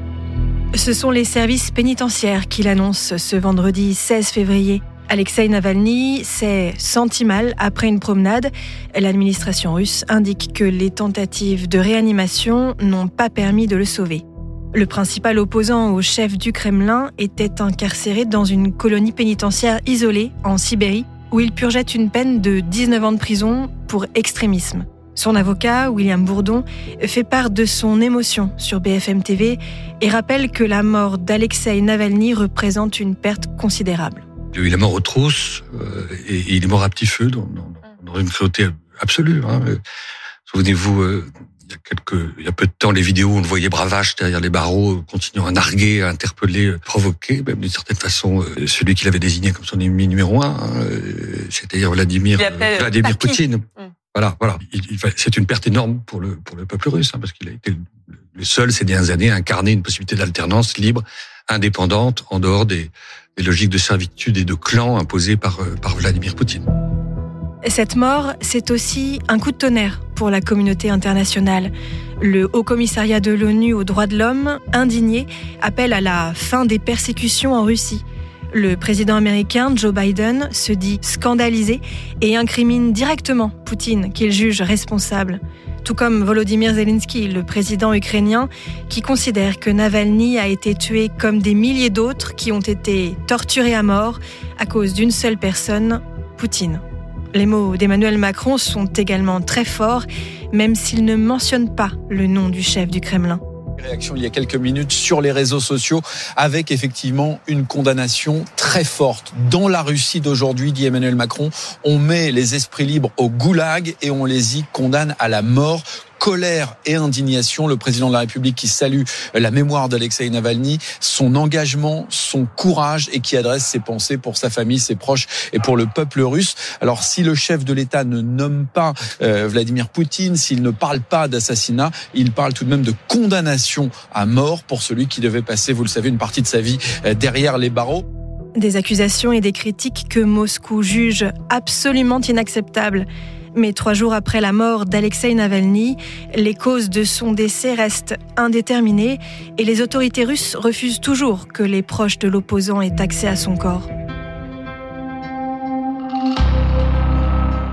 Ce sont les services pénitentiaires qui l'annoncent ce vendredi 16 février. Alexei Navalny s'est senti mal après une promenade. L'administration russe indique que les tentatives de réanimation n'ont pas permis de le sauver. Le principal opposant au chef du Kremlin était incarcéré dans une colonie pénitentiaire isolée en Sibérie où il purgeait une peine de 19 ans de prison pour extrémisme. Son avocat, William Bourdon, fait part de son émotion sur BFM TV et rappelle que la mort d'Alexei Navalny représente une perte considérable. Il est mort aux trousses euh, et il est mort à petit feu dans, une cruauté absolue. Hein. Souvenez-vous, euh, il y a quelques, il y a peu de temps, les vidéos on le voyait bravache derrière les barreaux, continuant à narguer, à interpeller, provoquer, même d'une certaine façon, euh, celui qu'il avait désigné comme son ennemi numéro un, hein, c'est-à-dire Vladimir, Vladimir Poutine. Mm. Voilà, voilà. C'est une perte énorme pour le pour le peuple russe, hein, parce qu'il a été le seul ces dernières années à incarner une possibilité d'alternance libre, indépendante, en dehors des, des logiques de servitude et de clan imposées par euh, par Vladimir Poutine. Cette mort, c'est aussi un coup de tonnerre pour la communauté internationale. Le Haut Commissariat de l'ONU aux droits de l'homme, indigné, appelle à la fin des persécutions en Russie. Le président américain Joe Biden se dit scandalisé et incrimine directement Poutine, qu'il juge responsable. Tout comme Volodymyr Zelensky, le président ukrainien, qui considère que Navalny a été tué comme des milliers d'autres qui ont été torturés à mort à cause d'une seule personne, Poutine. Les mots d'Emmanuel Macron sont également très forts, même s'il ne mentionne pas le nom du chef du Kremlin réaction il y a quelques minutes sur les réseaux sociaux avec effectivement une condamnation très forte. Dans la Russie d'aujourd'hui, dit Emmanuel Macron, on met les esprits libres au goulag et on les y condamne à la mort colère et indignation. Le président de la République qui salue la mémoire d'Alexei Navalny, son engagement, son courage et qui adresse ses pensées pour sa famille, ses proches et pour le peuple russe. Alors si le chef de l'État ne nomme pas euh, Vladimir Poutine, s'il ne parle pas d'assassinat, il parle tout de même de condamnation à mort pour celui qui devait passer, vous le savez, une partie de sa vie euh, derrière les barreaux. Des accusations et des critiques que Moscou juge absolument inacceptables. Mais trois jours après la mort d'Alexei Navalny, les causes de son décès restent indéterminées et les autorités russes refusent toujours que les proches de l'opposant aient accès à son corps.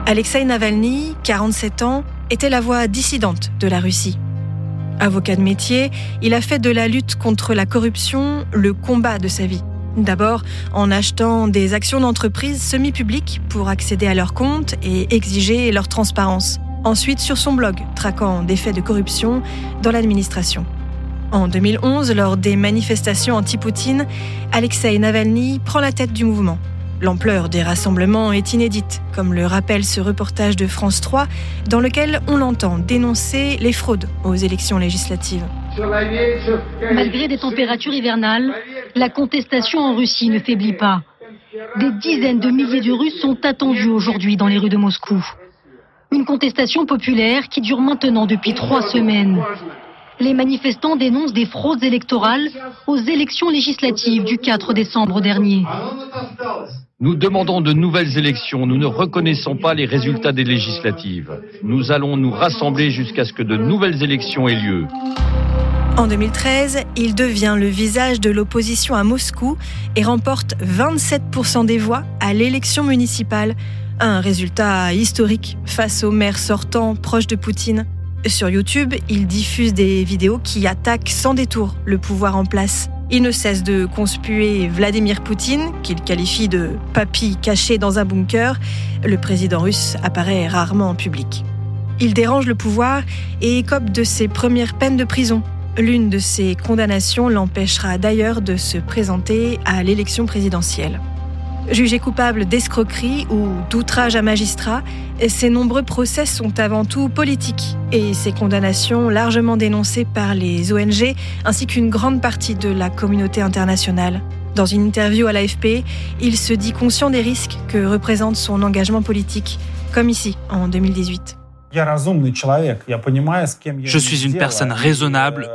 Alexei Navalny, 47 ans, était la voix dissidente de la Russie. Avocat de métier, il a fait de la lutte contre la corruption le combat de sa vie. D'abord en achetant des actions d'entreprises semi-publiques pour accéder à leurs comptes et exiger leur transparence. Ensuite sur son blog, traquant des faits de corruption dans l'administration. En 2011, lors des manifestations anti-Poutine, Alexei Navalny prend la tête du mouvement. L'ampleur des rassemblements est inédite, comme le rappelle ce reportage de France 3, dans lequel on l'entend dénoncer les fraudes aux élections législatives. Malgré des températures hivernales, la contestation en Russie ne faiblit pas. Des dizaines de milliers de Russes sont attendus aujourd'hui dans les rues de Moscou. Une contestation populaire qui dure maintenant depuis trois semaines. Les manifestants dénoncent des fraudes électorales aux élections législatives du 4 décembre dernier. Nous demandons de nouvelles élections. Nous ne reconnaissons pas les résultats des législatives. Nous allons nous rassembler jusqu'à ce que de nouvelles élections aient lieu. En 2013, il devient le visage de l'opposition à Moscou et remporte 27% des voix à l'élection municipale. Un résultat historique face au maire sortant proche de Poutine. Sur YouTube, il diffuse des vidéos qui attaquent sans détour le pouvoir en place. Il ne cesse de conspuer Vladimir Poutine, qu'il qualifie de papy caché dans un bunker. Le président russe apparaît rarement en public. Il dérange le pouvoir et écope de ses premières peines de prison L'une de ces condamnations l'empêchera d'ailleurs de se présenter à l'élection présidentielle. Jugé coupable d'escroquerie ou d'outrage à magistrat, ces nombreux procès sont avant tout politiques et ces condamnations largement dénoncées par les ONG ainsi qu'une grande partie de la communauté internationale. Dans une interview à l'AFP, il se dit conscient des risques que représente son engagement politique, comme ici en 2018. Je suis une personne raisonnable,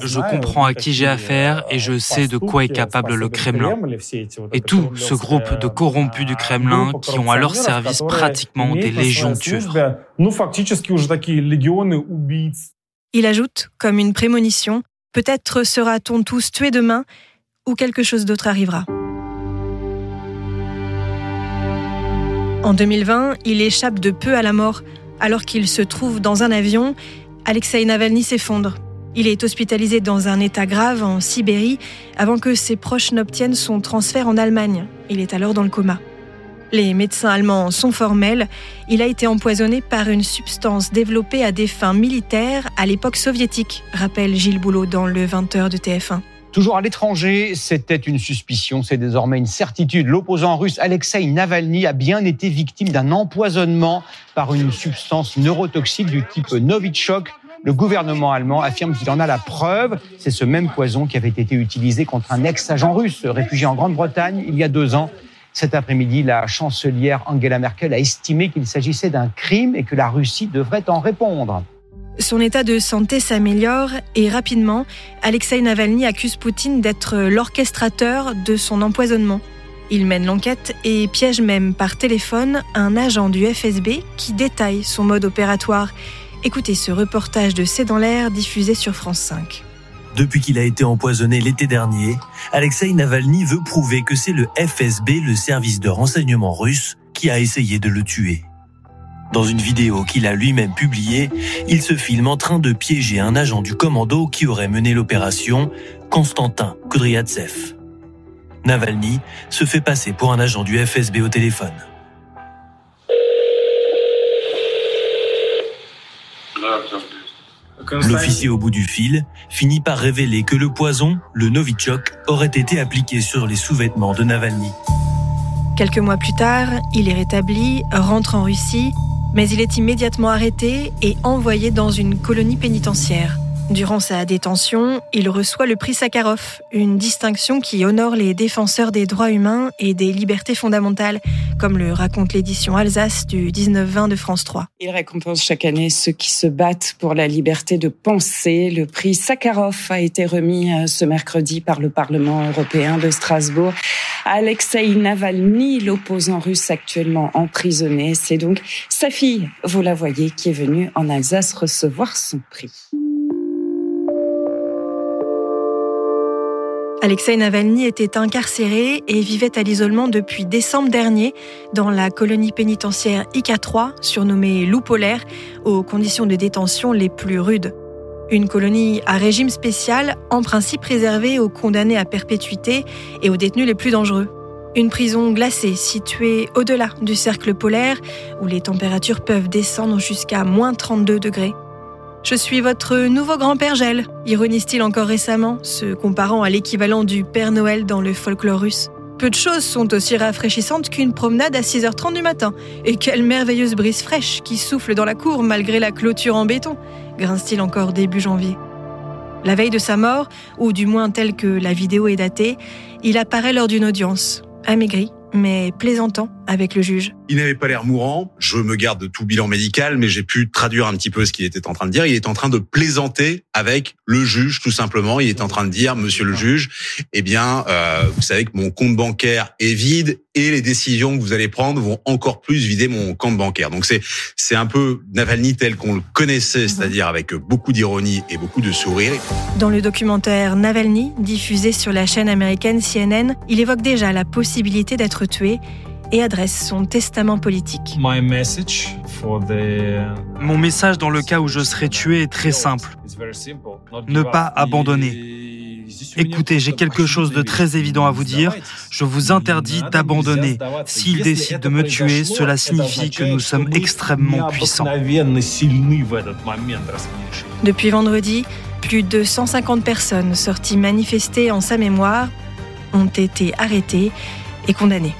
je comprends à qui j'ai affaire et je sais de quoi est capable le Kremlin. Et tout ce groupe de corrompus du Kremlin qui ont à leur service pratiquement des légions tueurs. Il ajoute, comme une prémonition, peut-être sera-t-on tous tués demain ou quelque chose d'autre arrivera. En 2020, il échappe de peu à la mort alors qu'il se trouve dans un avion. Alexei Navalny s'effondre Il est hospitalisé dans un état grave en Sibérie avant que ses proches n'obtiennent son transfert en Allemagne. Il est alors dans le coma. Les médecins allemands sont formels. Il a été empoisonné par une substance développée à des fins militaires à l'époque soviétique, rappelle Gilles Boulot dans le 20h de TF1. Toujours à l'étranger, c'était une suspicion, c'est désormais une certitude. L'opposant russe Alexei Navalny a bien été victime d'un empoisonnement par une substance neurotoxique du type Novichok. Le gouvernement allemand affirme qu'il en a la preuve. C'est ce même poison qui avait été utilisé contre un ex-agent russe réfugié en Grande-Bretagne il y a deux ans. Cet après-midi, la chancelière Angela Merkel a estimé qu'il s'agissait d'un crime et que la Russie devrait en répondre. Son état de santé s'améliore et rapidement, Alexei Navalny accuse Poutine d'être l'orchestrateur de son empoisonnement. Il mène l'enquête et piège même par téléphone un agent du FSB qui détaille son mode opératoire. Écoutez ce reportage de C'est dans l'air diffusé sur France 5. Depuis qu'il a été empoisonné l'été dernier, Alexei Navalny veut prouver que c'est le FSB, le service de renseignement russe, qui a essayé de le tuer. Dans une vidéo qu'il a lui-même publiée, il se filme en train de piéger un agent du commando qui aurait mené l'opération, Konstantin Kudryavtsev. Navalny se fait passer pour un agent du FSB au téléphone. L'officier au bout du fil finit par révéler que le poison, le Novichok, aurait été appliqué sur les sous-vêtements de Navalny. Quelques mois plus tard, il est rétabli, rentre en Russie, mais il est immédiatement arrêté et envoyé dans une colonie pénitentiaire. Durant sa détention, il reçoit le prix Sakharov, une distinction qui honore les défenseurs des droits humains et des libertés fondamentales, comme le raconte l'édition Alsace du 19-20 de France 3. Il récompense chaque année ceux qui se battent pour la liberté de penser. Le prix Sakharov a été remis euh, ce mercredi par le Parlement européen de Strasbourg. Alexei Navalny, l'opposant russe actuellement emprisonné, c'est donc sa fille, vous la voyez, qui est venue en Alsace recevoir son prix. Alexei Navalny était incarcéré et vivait à l'isolement depuis décembre dernier dans la colonie pénitentiaire IK3, surnommée loup polaire, aux conditions de détention les plus rudes. Une colonie à régime spécial, en principe réservée aux condamnés à perpétuité et aux détenus les plus dangereux. Une prison glacée située au-delà du cercle polaire où les températures peuvent descendre jusqu'à moins 32 degrés. Je suis votre nouveau grand-père Gel, ironise-t-il encore récemment, se comparant à l'équivalent du Père Noël dans le folklore russe. Peu de choses sont aussi rafraîchissantes qu'une promenade à 6h30 du matin. Et quelle merveilleuse brise fraîche qui souffle dans la cour malgré la clôture en béton, grince-t-il encore début janvier. La veille de sa mort, ou du moins telle que la vidéo est datée, il apparaît lors d'une audience, amaigri, mais plaisantant avec le juge. Il n'avait pas l'air mourant. Je me garde de tout bilan médical, mais j'ai pu traduire un petit peu ce qu'il était en train de dire. Il est en train de plaisanter avec le juge, tout simplement. Il est en train de dire, Monsieur le juge, eh bien, euh, vous savez que mon compte bancaire est vide et les décisions que vous allez prendre vont encore plus vider mon compte bancaire. Donc c'est c'est un peu Navalny tel qu'on le connaissait, c'est-à-dire avec beaucoup d'ironie et beaucoup de sourire. Dans le documentaire Navalny, diffusé sur la chaîne américaine CNN, il évoque déjà la possibilité d'être tué et adresse son testament politique. Mon message dans le cas où je serai tué est très simple. Ne pas abandonner. Écoutez, j'ai quelque chose de très évident à vous dire. Je vous interdis d'abandonner. S'il décide de me tuer, cela signifie que nous sommes extrêmement puissants. Depuis vendredi, plus de 150 personnes sorties manifester en sa mémoire ont été arrêtées et condamnées.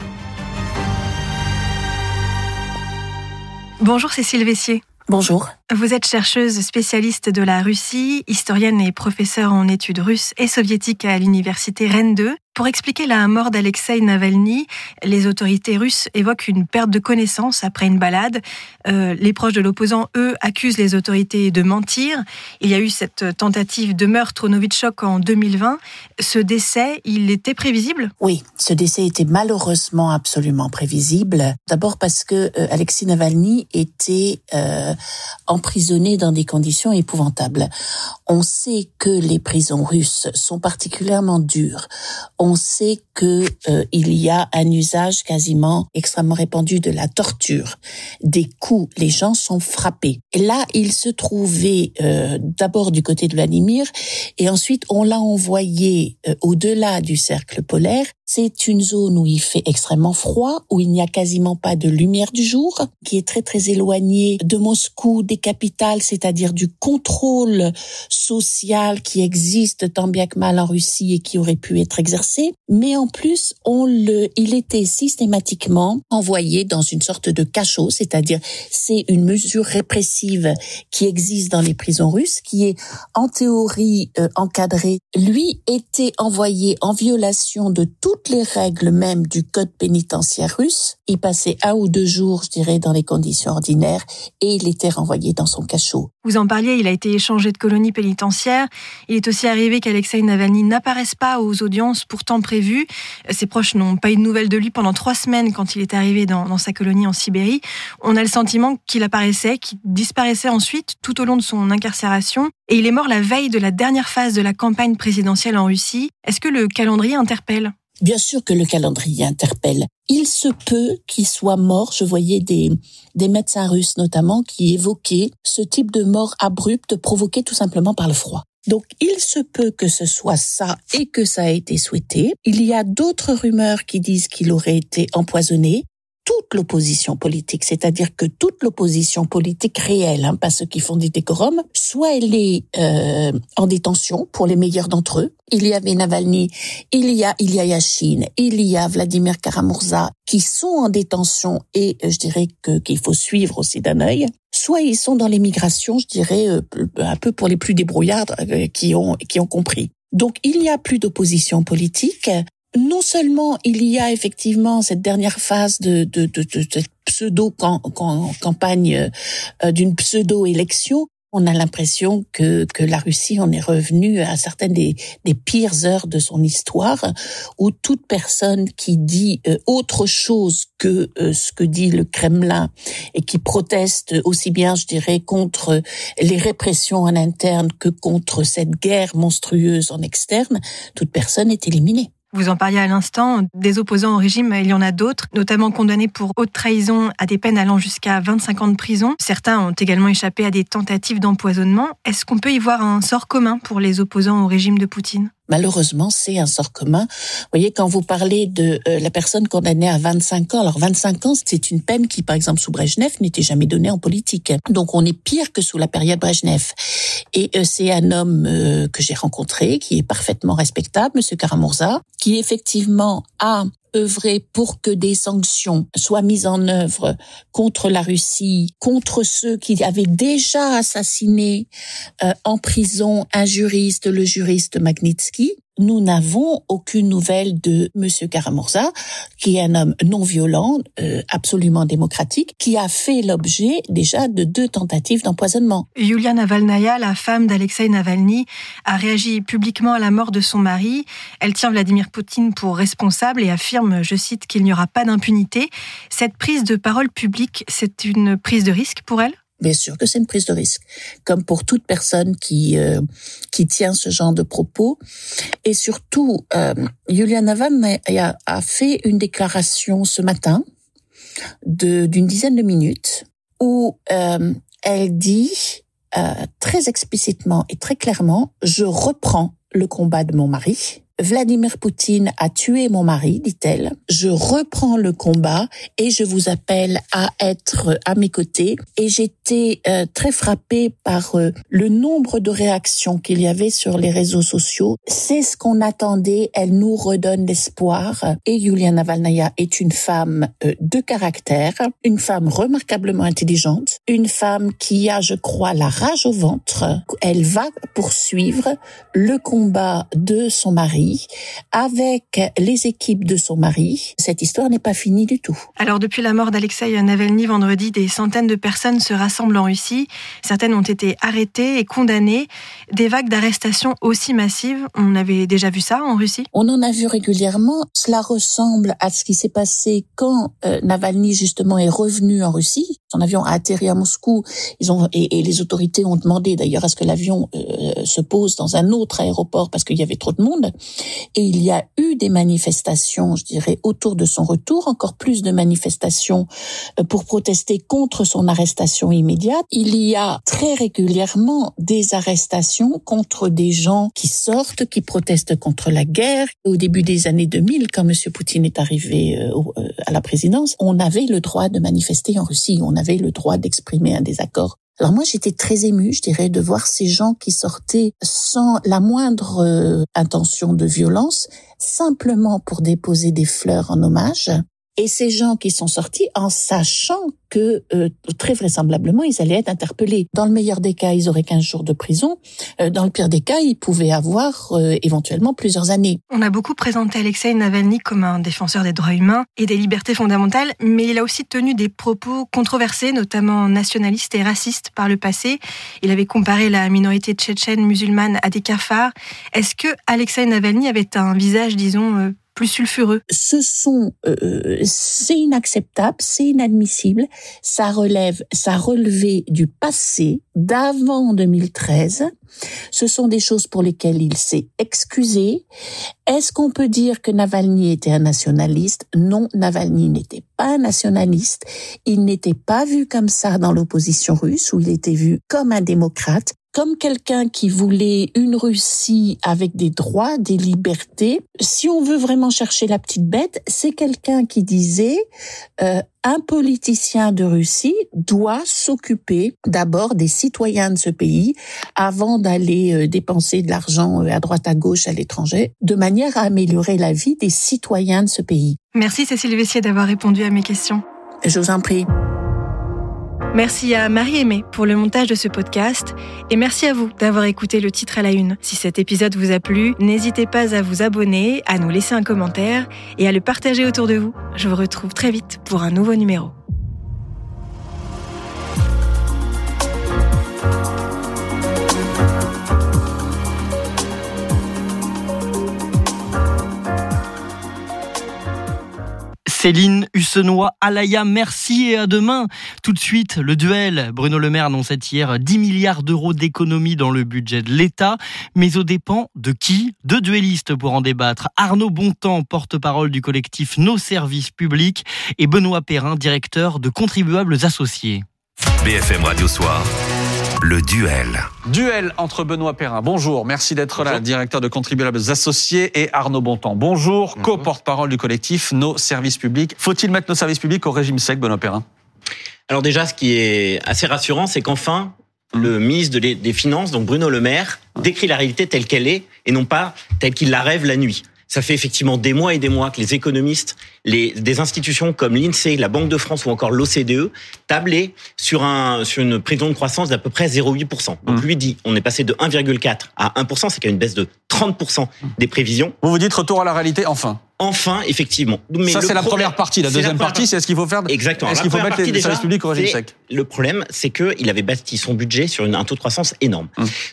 Bonjour Cécile Vessier. Bonjour. Vous êtes chercheuse spécialiste de la Russie, historienne et professeure en études russes et soviétiques à l'université Rennes 2. Pour expliquer la mort d'Alexei Navalny, les autorités russes évoquent une perte de connaissance après une balade. Euh, les proches de l'opposant, eux, accusent les autorités de mentir. Il y a eu cette tentative de meurtre au Novichok en 2020. Ce décès, il était prévisible? Oui, ce décès était malheureusement absolument prévisible. D'abord parce que euh, Alexei Navalny était euh, emprisonné dans des conditions épouvantables. On sait que les prisons russes sont particulièrement dures on sait que euh, il y a un usage quasiment extrêmement répandu de la torture, des coups. Les gens sont frappés. Là, il se trouvait euh, d'abord du côté de Vladimir, et ensuite on l'a envoyé euh, au-delà du cercle polaire. C'est une zone où il fait extrêmement froid, où il n'y a quasiment pas de lumière du jour, qui est très très éloignée de Moscou, des capitales, c'est-à-dire du contrôle social qui existe tant bien que mal en Russie et qui aurait pu être exercé. Mais plus, on le, il était systématiquement envoyé dans une sorte de cachot, c'est-à-dire c'est une mesure répressive qui existe dans les prisons russes, qui est en théorie euh, encadrée. Lui était envoyé en violation de toutes les règles même du code pénitentiaire russe. Il passait un ou deux jours, je dirais, dans les conditions ordinaires et il était renvoyé dans son cachot. Vous en parliez, il a été échangé de colonie pénitentiaire. Il est aussi arrivé qu'Alexei Navalny n'apparaisse pas aux audiences pourtant prévues. Ses proches n'ont pas eu de nouvelles de lui pendant trois semaines quand il est arrivé dans, dans sa colonie en Sibérie. On a le sentiment qu'il apparaissait, qu'il disparaissait ensuite tout au long de son incarcération. Et il est mort la veille de la dernière phase de la campagne présidentielle en Russie. Est-ce que le calendrier interpelle? Bien sûr que le calendrier interpelle. Il se peut qu'il soit mort. Je voyais des, des médecins russes notamment qui évoquaient ce type de mort abrupte provoquée tout simplement par le froid. Donc il se peut que ce soit ça et que ça a été souhaité. Il y a d'autres rumeurs qui disent qu'il aurait été empoisonné toute l'opposition politique, c'est-à-dire que toute l'opposition politique réelle, hein, pas ceux qui font des décorums, soit elle est euh, en détention pour les meilleurs d'entre eux. Il y avait Navalny, il y a Ilya Yashin, il y a Vladimir Karamurza qui sont en détention et euh, je dirais que qu'il faut suivre aussi d'un œil. Soit ils sont dans l'émigration, je dirais euh, un peu pour les plus débrouillards qui ont qui ont compris. Donc il n'y a plus d'opposition politique non seulement il y a effectivement cette dernière phase de, de, de, de pseudo campagne euh, d'une pseudo élection, on a l'impression que, que la Russie en est revenue à certaines des, des pires heures de son histoire, où toute personne qui dit euh, autre chose que euh, ce que dit le Kremlin et qui proteste aussi bien, je dirais, contre les répressions en interne que contre cette guerre monstrueuse en externe, toute personne est éliminée. Vous en parliez à l'instant, des opposants au régime, il y en a d'autres, notamment condamnés pour haute trahison à des peines allant jusqu'à 25 ans de prison. Certains ont également échappé à des tentatives d'empoisonnement. Est-ce qu'on peut y voir un sort commun pour les opposants au régime de Poutine? Malheureusement, c'est un sort commun. Vous voyez, quand vous parlez de euh, la personne condamnée à 25 ans, alors 25 ans, c'est une peine qui, par exemple, sous Brejnev, n'était jamais donnée en politique. Donc, on est pire que sous la période Brejnev. Et euh, c'est un homme euh, que j'ai rencontré, qui est parfaitement respectable, Monsieur Karamurza, qui effectivement a œuvrer pour que des sanctions soient mises en œuvre contre la Russie, contre ceux qui avaient déjà assassiné euh, en prison un juriste, le juriste Magnitsky, nous n'avons aucune nouvelle de Monsieur Karamurza, qui est un homme non violent, euh, absolument démocratique, qui a fait l'objet déjà de deux tentatives d'empoisonnement. Yulia Navalnaya, la femme d'Alexei Navalny, a réagi publiquement à la mort de son mari. Elle tient Vladimir Poutine pour responsable et affirme, je cite, qu'il n'y aura pas d'impunité. Cette prise de parole publique, c'est une prise de risque pour elle? Bien sûr que c'est une prise de risque, comme pour toute personne qui euh, qui tient ce genre de propos. Et surtout, euh, Navalny a, a, fait une déclaration ce matin de d'une dizaine de minutes où euh, elle dit euh, très explicitement et très clairement je reprends le combat de mon mari Vladimir Poutine a tué mon mari, dit-elle. Je reprends le combat et je vous appelle à être à mes côtés. Et j'étais euh, très frappée par euh, le nombre de réactions qu'il y avait sur les réseaux sociaux. C'est ce qu'on attendait. Elle nous redonne l'espoir. Et Yulia Navalnaya est une femme euh, de caractère, une femme remarquablement intelligente, une femme qui a, je crois, la rage au ventre. Elle va poursuivre le combat de son mari avec les équipes de son mari. Cette histoire n'est pas finie du tout. Alors depuis la mort d'Alexei Navalny vendredi, des centaines de personnes se rassemblent en Russie. Certaines ont été arrêtées et condamnées. Des vagues d'arrestations aussi massives, on avait déjà vu ça en Russie On en a vu régulièrement. Cela ressemble à ce qui s'est passé quand euh, Navalny justement est revenu en Russie. Son avion a atterri à Moscou. Ils ont et, les autorités ont demandé d'ailleurs à ce que l'avion euh, se pose dans un autre aéroport parce qu'il y avait trop de monde. Et il y a eu des manifestations, je dirais, autour de son retour, encore plus de manifestations euh, pour protester contre son arrestation immédiate. Il y a très régulièrement des arrestations contre des gens qui sortent, qui protestent contre la guerre. Au début des années 2000, quand M. Poutine est arrivé euh, à la présidence, on avait le droit de manifester en Russie. Avait le droit d'exprimer un désaccord. Alors moi, j'étais très émue, je dirais, de voir ces gens qui sortaient sans la moindre euh, intention de violence, simplement pour déposer des fleurs en hommage. Et ces gens qui sont sortis en sachant que euh, très vraisemblablement ils allaient être interpellés. Dans le meilleur des cas, ils auraient 15 jours de prison. Euh, dans le pire des cas, ils pouvaient avoir euh, éventuellement plusieurs années. On a beaucoup présenté Alexei Navalny comme un défenseur des droits humains et des libertés fondamentales, mais il a aussi tenu des propos controversés, notamment nationalistes et racistes par le passé. Il avait comparé la minorité tchétchène musulmane à des cafards. Est-ce que Alexei Navalny avait un visage, disons, plus sulfureux. Ce sont, euh, c'est inacceptable, c'est inadmissible. Ça relève, ça relevé du passé, d'avant 2013. Ce sont des choses pour lesquelles il s'est excusé. Est-ce qu'on peut dire que Navalny était un nationaliste? Non, Navalny n'était pas un nationaliste. Il n'était pas vu comme ça dans l'opposition russe, où il était vu comme un démocrate comme quelqu'un qui voulait une Russie avec des droits, des libertés. Si on veut vraiment chercher la petite bête, c'est quelqu'un qui disait euh, un politicien de Russie doit s'occuper d'abord des citoyens de ce pays avant d'aller euh, dépenser de l'argent euh, à droite à gauche à l'étranger, de manière à améliorer la vie des citoyens de ce pays. Merci Cécile Vessier d'avoir répondu à mes questions. Je vous en prie. Merci à Marie-Aimée pour le montage de ce podcast et merci à vous d'avoir écouté le titre à la une. Si cet épisode vous a plu, n'hésitez pas à vous abonner, à nous laisser un commentaire et à le partager autour de vous. Je vous retrouve très vite pour un nouveau numéro. Céline Hussenois, Alaya, merci et à demain. Tout de suite, le duel. Bruno Le Maire annonçait hier 10 milliards d'euros d'économies dans le budget de l'État, mais aux dépens de qui? De duellistes pour en débattre. Arnaud Bontemps, porte-parole du collectif Nos Services Publics, et Benoît Perrin, directeur de Contribuables Associés. BFM Radio Soir. Le duel. Duel entre Benoît Perrin. Bonjour, merci d'être là, directeur de Contribuables Associés, et Arnaud Bontemps. Bonjour, co-porte-parole du collectif Nos Services Publics. Faut-il mettre nos services publics au régime sec, Benoît Perrin? Alors déjà, ce qui est assez rassurant, c'est qu'enfin, le ministre des Finances, donc Bruno Le Maire, décrit la réalité telle qu'elle est et non pas telle qu'il la rêve la nuit. Ça fait effectivement des mois et des mois que les économistes, les, des institutions comme l'INSEE, la Banque de France ou encore l'OCDE tablaient sur, un, sur une prévision de croissance d'à peu près 0,8%. Donc lui dit, on est passé de 1,4 à 1%, c'est qu'il y a une baisse de 30% des prévisions. Vous vous dites retour à la réalité enfin Enfin, effectivement. Mais ça, c'est la première partie. La deuxième partie, c'est est-ce qu'il faut faire Exactement. Est-ce qu'il faut mettre les services publics au régime sec Le problème, c'est qu'il avait bâti son budget sur un taux de croissance énorme.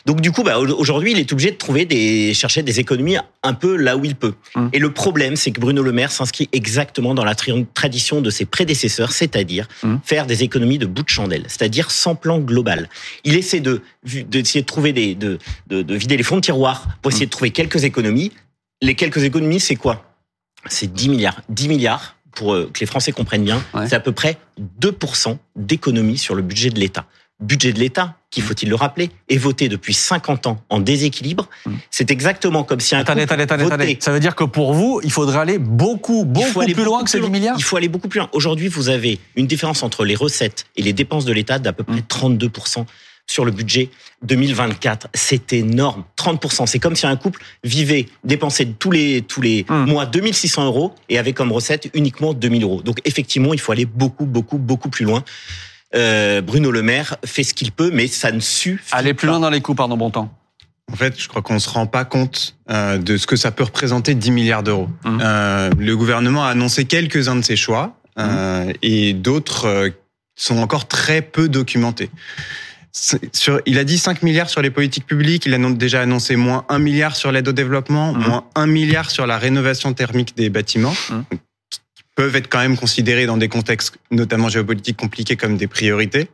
Donc, du coup, bah, aujourd'hui, il est obligé de trouver des, chercher des économies un peu là où il peut. Et le problème, c'est que Bruno Le Maire s'inscrit exactement dans la tradition de ses prédécesseurs, c'est-à-dire faire des économies de bout de chandelle, c'est-à-dire sans plan global. Il essaie de, d'essayer de trouver des, de, de, de vider les fonds de tiroir pour essayer de trouver quelques économies. Les quelques économies, c'est quoi? C'est 10 milliards. 10 milliards, pour que les Français comprennent bien, c'est à peu près 2% d'économie sur le budget de l'État. Budget de l'État, qui faut-il le rappeler, est voté depuis 50 ans en déséquilibre. C'est exactement comme si un attendez, attendez, attendez. Ça veut dire que pour vous, il faudrait aller beaucoup, beaucoup plus loin que ces 10 milliards Il faut aller beaucoup plus loin. Aujourd'hui, vous avez une différence entre les recettes et les dépenses de l'État d'à peu près 32% sur le budget 2024. C'est énorme. 30%. C'est comme si un couple vivait, dépensait tous les, tous les mois 2600 euros et avait comme recette uniquement 2000 euros. Donc effectivement, il faut aller beaucoup, beaucoup, beaucoup plus loin. Euh, Bruno Le Maire fait ce qu'il peut, mais ça ne suffit Aller plus loin dans les coûts, pardon, bon temps. En fait, je crois qu'on se rend pas compte euh, de ce que ça peut représenter 10 milliards d'euros. Euh, le gouvernement a annoncé quelques-uns de ses choix euh, et d'autres euh, sont encore très peu documentés. Sur, il a dit 5 milliards sur les politiques publiques, il a déjà annoncé moins 1 milliard sur l'aide au développement, moins 1 milliard sur la rénovation thermique des bâtiments, qui peuvent être quand même considérés dans des contextes, notamment géopolitiques compliqués, comme des priorités.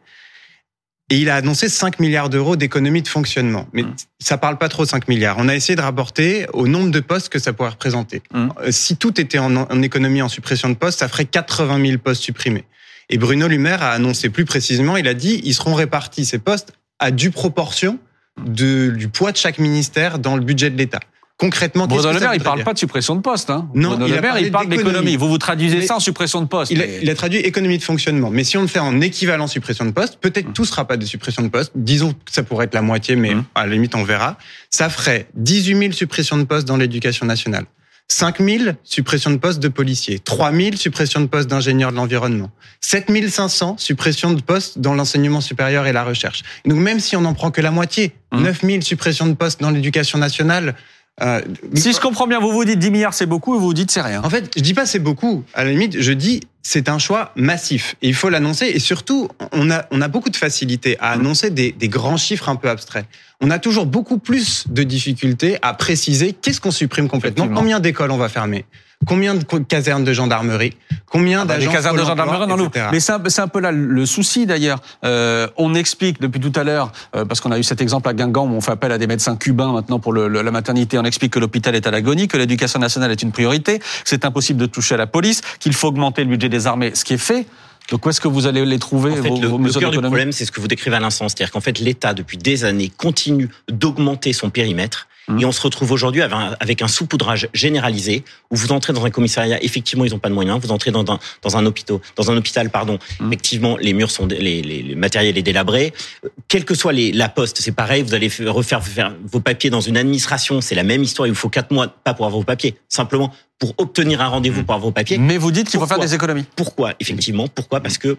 Et il a annoncé 5 milliards d'euros d'économies de fonctionnement. Mais ça parle pas trop 5 milliards. On a essayé de rapporter au nombre de postes que ça pourrait représenter. Euh, Si tout était en, en économie, en suppression de postes, ça ferait 80 000 postes supprimés. Et Bruno Le Maire a annoncé plus précisément, il a dit, ils seront répartis, ces postes, à due proportion de, du poids de chaque ministère dans le budget de l'État. Concrètement, Bruno Le Maire, il voudrait parle pas de suppression de poste. Hein. Non, Bruno il Le Maire, il parle d'économie. Vous vous traduisez Mais ça en suppression de poste. Il a, mais- il a traduit économie de fonctionnement. Mais si on le fait en équivalent suppression de poste, peut-être tout sera pas des suppressions de poste. Disons que ça pourrait être la moitié, mais à la limite, on verra. Ça ferait 18 000 suppressions de postes dans l'éducation nationale. 5 000 suppressions de postes de policiers, 3 000 suppressions de postes d'ingénieurs de l'environnement, 7 500 suppressions de postes dans l'enseignement supérieur et la recherche. Donc même si on n'en prend que la moitié, 9 000 suppressions de postes dans l'éducation nationale. Euh, Si je comprends bien, vous vous dites 10 milliards c'est beaucoup et vous vous dites c'est rien. en fait, je dis pas c'est beaucoup. À la limite, je dis c'est un choix massif. Et il faut l'annoncer. Et surtout, on a, on a beaucoup de facilité à annoncer des, des grands chiffres un peu abstraits. On a toujours beaucoup plus de difficultés à préciser qu'est-ce qu'on supprime complètement, combien d'écoles on va fermer, combien de casernes de gendarmerie, combien Ah bah, d'agents casernes de gendarmerie etc. Mais c'est un, peu là le souci d'ailleurs. Euh, on explique depuis tout à l'heure, euh, parce qu'on a eu cet exemple à Guingamp où on fait appel à des médecins cubains maintenant pour le- le- la maternité. On explique que l'hôpital est à l'agonie, que l'éducation nationale est une priorité, que c'est impossible de toucher à la police, qu'il faut augmenter le budget des armées, ce qui est fait. Donc où est-ce que vous allez les trouver En fait, vos, le, vos le mesures cœur du problème, c'est ce que vous décrivez à l'instant. C'est-à-dire qu'en fait, l'État, depuis des années, continue d'augmenter son périmètre. Mmh. Et on se retrouve aujourd'hui avec un, avec un saupoudrage généralisé où vous entrez dans un commissariat, effectivement, ils n'ont pas de moyens. Vous entrez dans un, dans un hôpital, dans un hôpital, pardon. Mmh. Effectivement, les murs sont, les, les, le matériel est délabré. Euh, Quelle que soit les, la poste, c'est pareil. Vous allez refaire faire vos papiers dans une administration. C'est la même histoire. Il vous faut quatre mois, pas pour avoir vos papiers, simplement pour obtenir un rendez-vous pour avoir vos papiers. Mais vous dites qu'il faut faire des économies. Pourquoi Effectivement, pourquoi? Parce que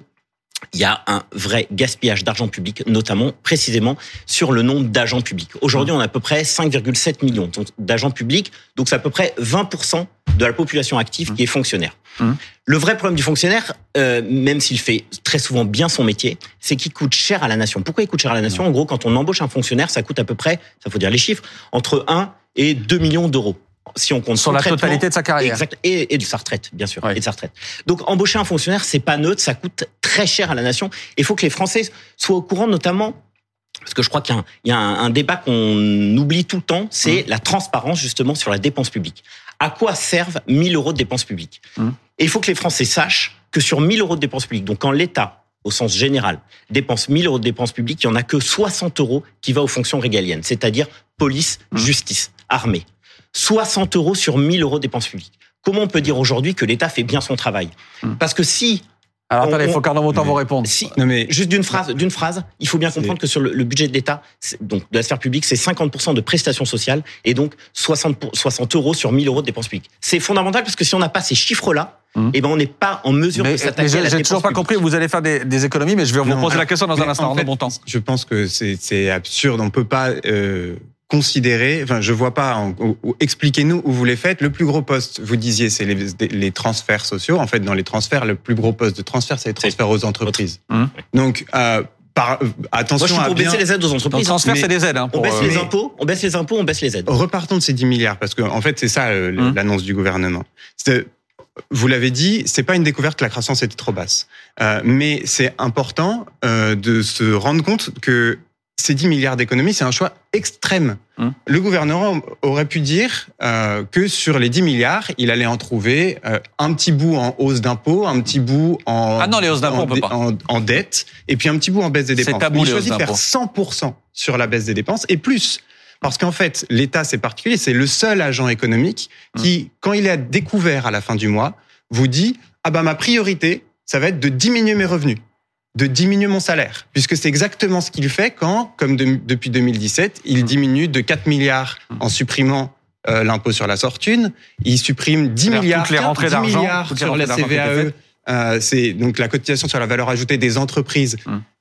il y a un vrai gaspillage d'argent public, notamment précisément sur le nombre d'agents publics. Aujourd'hui, on a à peu près 5,7 millions d'agents publics, donc c'est à peu près 20% de la population active qui est fonctionnaire. Le vrai problème du fonctionnaire, euh, même s'il fait très souvent bien son métier, c'est qu'il coûte cher à la nation. Pourquoi il coûte cher à la nation? En gros, quand on embauche un fonctionnaire, ça coûte à peu près, ça faut dire les chiffres, entre 1 et 2 millions d'euros. Si on compte Sur la totalité de sa carrière. Exact. Et, et de sa retraite, bien sûr. Et de sa retraite. Donc, embaucher un fonctionnaire, c'est pas neutre, ça coûte très cher à la nation. Il faut que les Français soient au courant, notamment, parce que je crois qu'il y a un, il y a un, un débat qu'on oublie tout le temps, c'est la transparence, justement, sur la dépense publique. À quoi servent 1000 euros de dépenses publiques? Et il faut que les Français sachent que sur 1000 euros de dépenses publiques, donc quand l'État, au sens général, dépense 1000 euros de dépenses publiques, il y en a que 60 euros qui va aux fonctions régaliennes, c'est-à-dire police, justice, armée. 60 euros sur 1000 euros de dépenses publiques. Comment on peut dire aujourd'hui que l'État fait bien son travail Parce que si Alors attendez, il faut qu'Arnaud Montand vous réponde. si, juste d'une phrase, d'une phrase, il faut bien comprendre que sur le, le budget de l'État, donc de la sphère publique, c'est 50% de prestations sociales et donc 60, pour- 60 euros sur 1000 euros de dépenses publiques. C'est fondamental parce que si on n'a pas ces chiffres-là, eh ben on n'est pas en mesure Mais, de mais s'attaquer à la j'ai toujours pas publique. compris, vous allez faire des, des économies, mais je vais vous Non, poser la question dans mais un instant. en Arnaud Montand. Je pense que c'est c'est absurde. On peut pas euh, considérer. Enfin, je vois pas. en- ou- ou- Expliquez-nous où vous les faites. Le plus gros poste, vous disiez, c'est les, les transferts sociaux. En fait, dans les transferts, le plus gros poste de transfert, c'est les transferts aux entreprises. Donc, euh, par, euh, attention Moi, je suis à pour bien- baisser les aides aux entreprises. Mais- on baisse les impôts, on baisse les impôts, on baisse les aides. Repartons de ces 10 milliards, parce que en fait, c'est ça euh, Hum. l'annonce du gouvernement. C'est- Vous l'avez dit, c'est pas une découverte que la croissance était trop basse, Euh, mais c'est important euh, de se rendre compte que ces 10 milliards d'économies, c'est un choix extrême. Hum. Le gouvernement aurait pu dire euh, que sur les 10 milliards, il allait en trouver euh, un petit bout en hausse d'impôts, un petit bout en Ah non, les hausses d'impôts, en, on peut pas. en- en dette, et puis un petit bout en baisse des C'est dépenses. tabou, il choisit de faire d'impôts. 100% sur la baisse des dépenses et plus. Parce qu'en fait, l'État, c'est particulier, c'est le seul agent économique qui, quand il est à découvert à la fin du mois, vous dit Ah ben ma priorité, ça va être de diminuer mes revenus, de diminuer mon salaire. Puisque c'est exactement ce qu'il fait quand, comme de- depuis 2017, il diminue de 4 milliards en supprimant euh, l'impôt sur la fortune, il supprime 10 C'est-à-dire milliards, toutes les rentrées 10 d'argent, milliards toutes les sur la CVAE, euh, c'est donc la cotisation sur la valeur ajoutée des entreprises.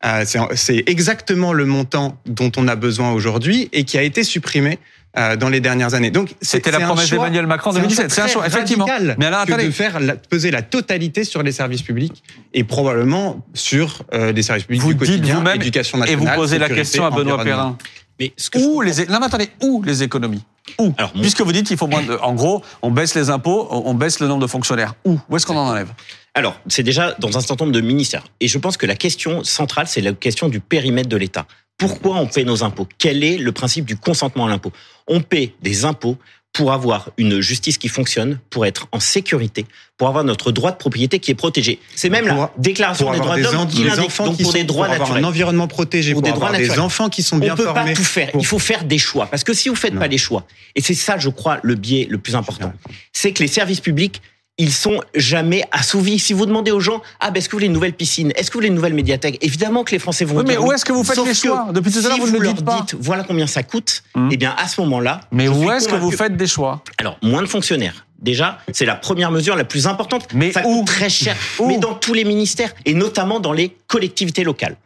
Euh, c'est- c'est exactement le montant dont on a besoin aujourd'hui et qui a été supprimé euh, dans les dernières années. Donc C'était la promesse d'Emmanuel Macron en c'est un 2017. C'est un choix, effectivement. Mais alors, que attendez. de faire la- peser la totalité sur les services publics et probablement sur euh, les services publics Vous du dites quotidien, vous-même, éducation et nationale, vous posez la question à Benoît. Perrin. Mais où les non mais attendez où les économies? Où? Alors, Puisque vous dites qu'il faut moins de, en gros, on baisse les impôts, on baisse le nombre de fonctionnaires. Où? Où est-ce qu'on en enlève? Alors, c'est déjà dans un certain nombre de ministères. Et je pense que la question centrale, c'est la question du périmètre de l'État. Pourquoi on paie nos impôts? Quel est le principe du consentement à l'impôt? On paie des impôts pour avoir une justice qui fonctionne, pour être en sécurité, pour avoir notre droit de propriété qui est protégé. C'est même la déclaration des droits de l'homme qui l'indique. Donc pour des droits pour avoir un environnement protégé, pour, des avoir droits des enfants qui sont bien formés. On peut pas tout faire. Il faut faire des choix. Parce que si vous faites pas les choix, et c'est ça, je crois, le biais le plus important, c'est que les services publics ils sont jamais assouvis. Si vous demandez aux gens, ah ben est-ce que vous voulez une nouvelle piscine, est-ce que vous voulez une nouvelle médiathèque, évidemment que les Français vont oui, dire. Mais où est-ce que vous faites Sauf les choix? Depuis tout à l'heure, vous, ne le dites pas. dites, voilà combien ça coûte. Hum. Eh bien, à ce moment-là. Mais où est-ce que vous faites des choix? Alors, moins de fonctionnaires. Déjà, c'est la première mesure la plus importante. Mais ça où? coûte très cher. Mais dans tous les ministères et notamment dans les collectivités locales.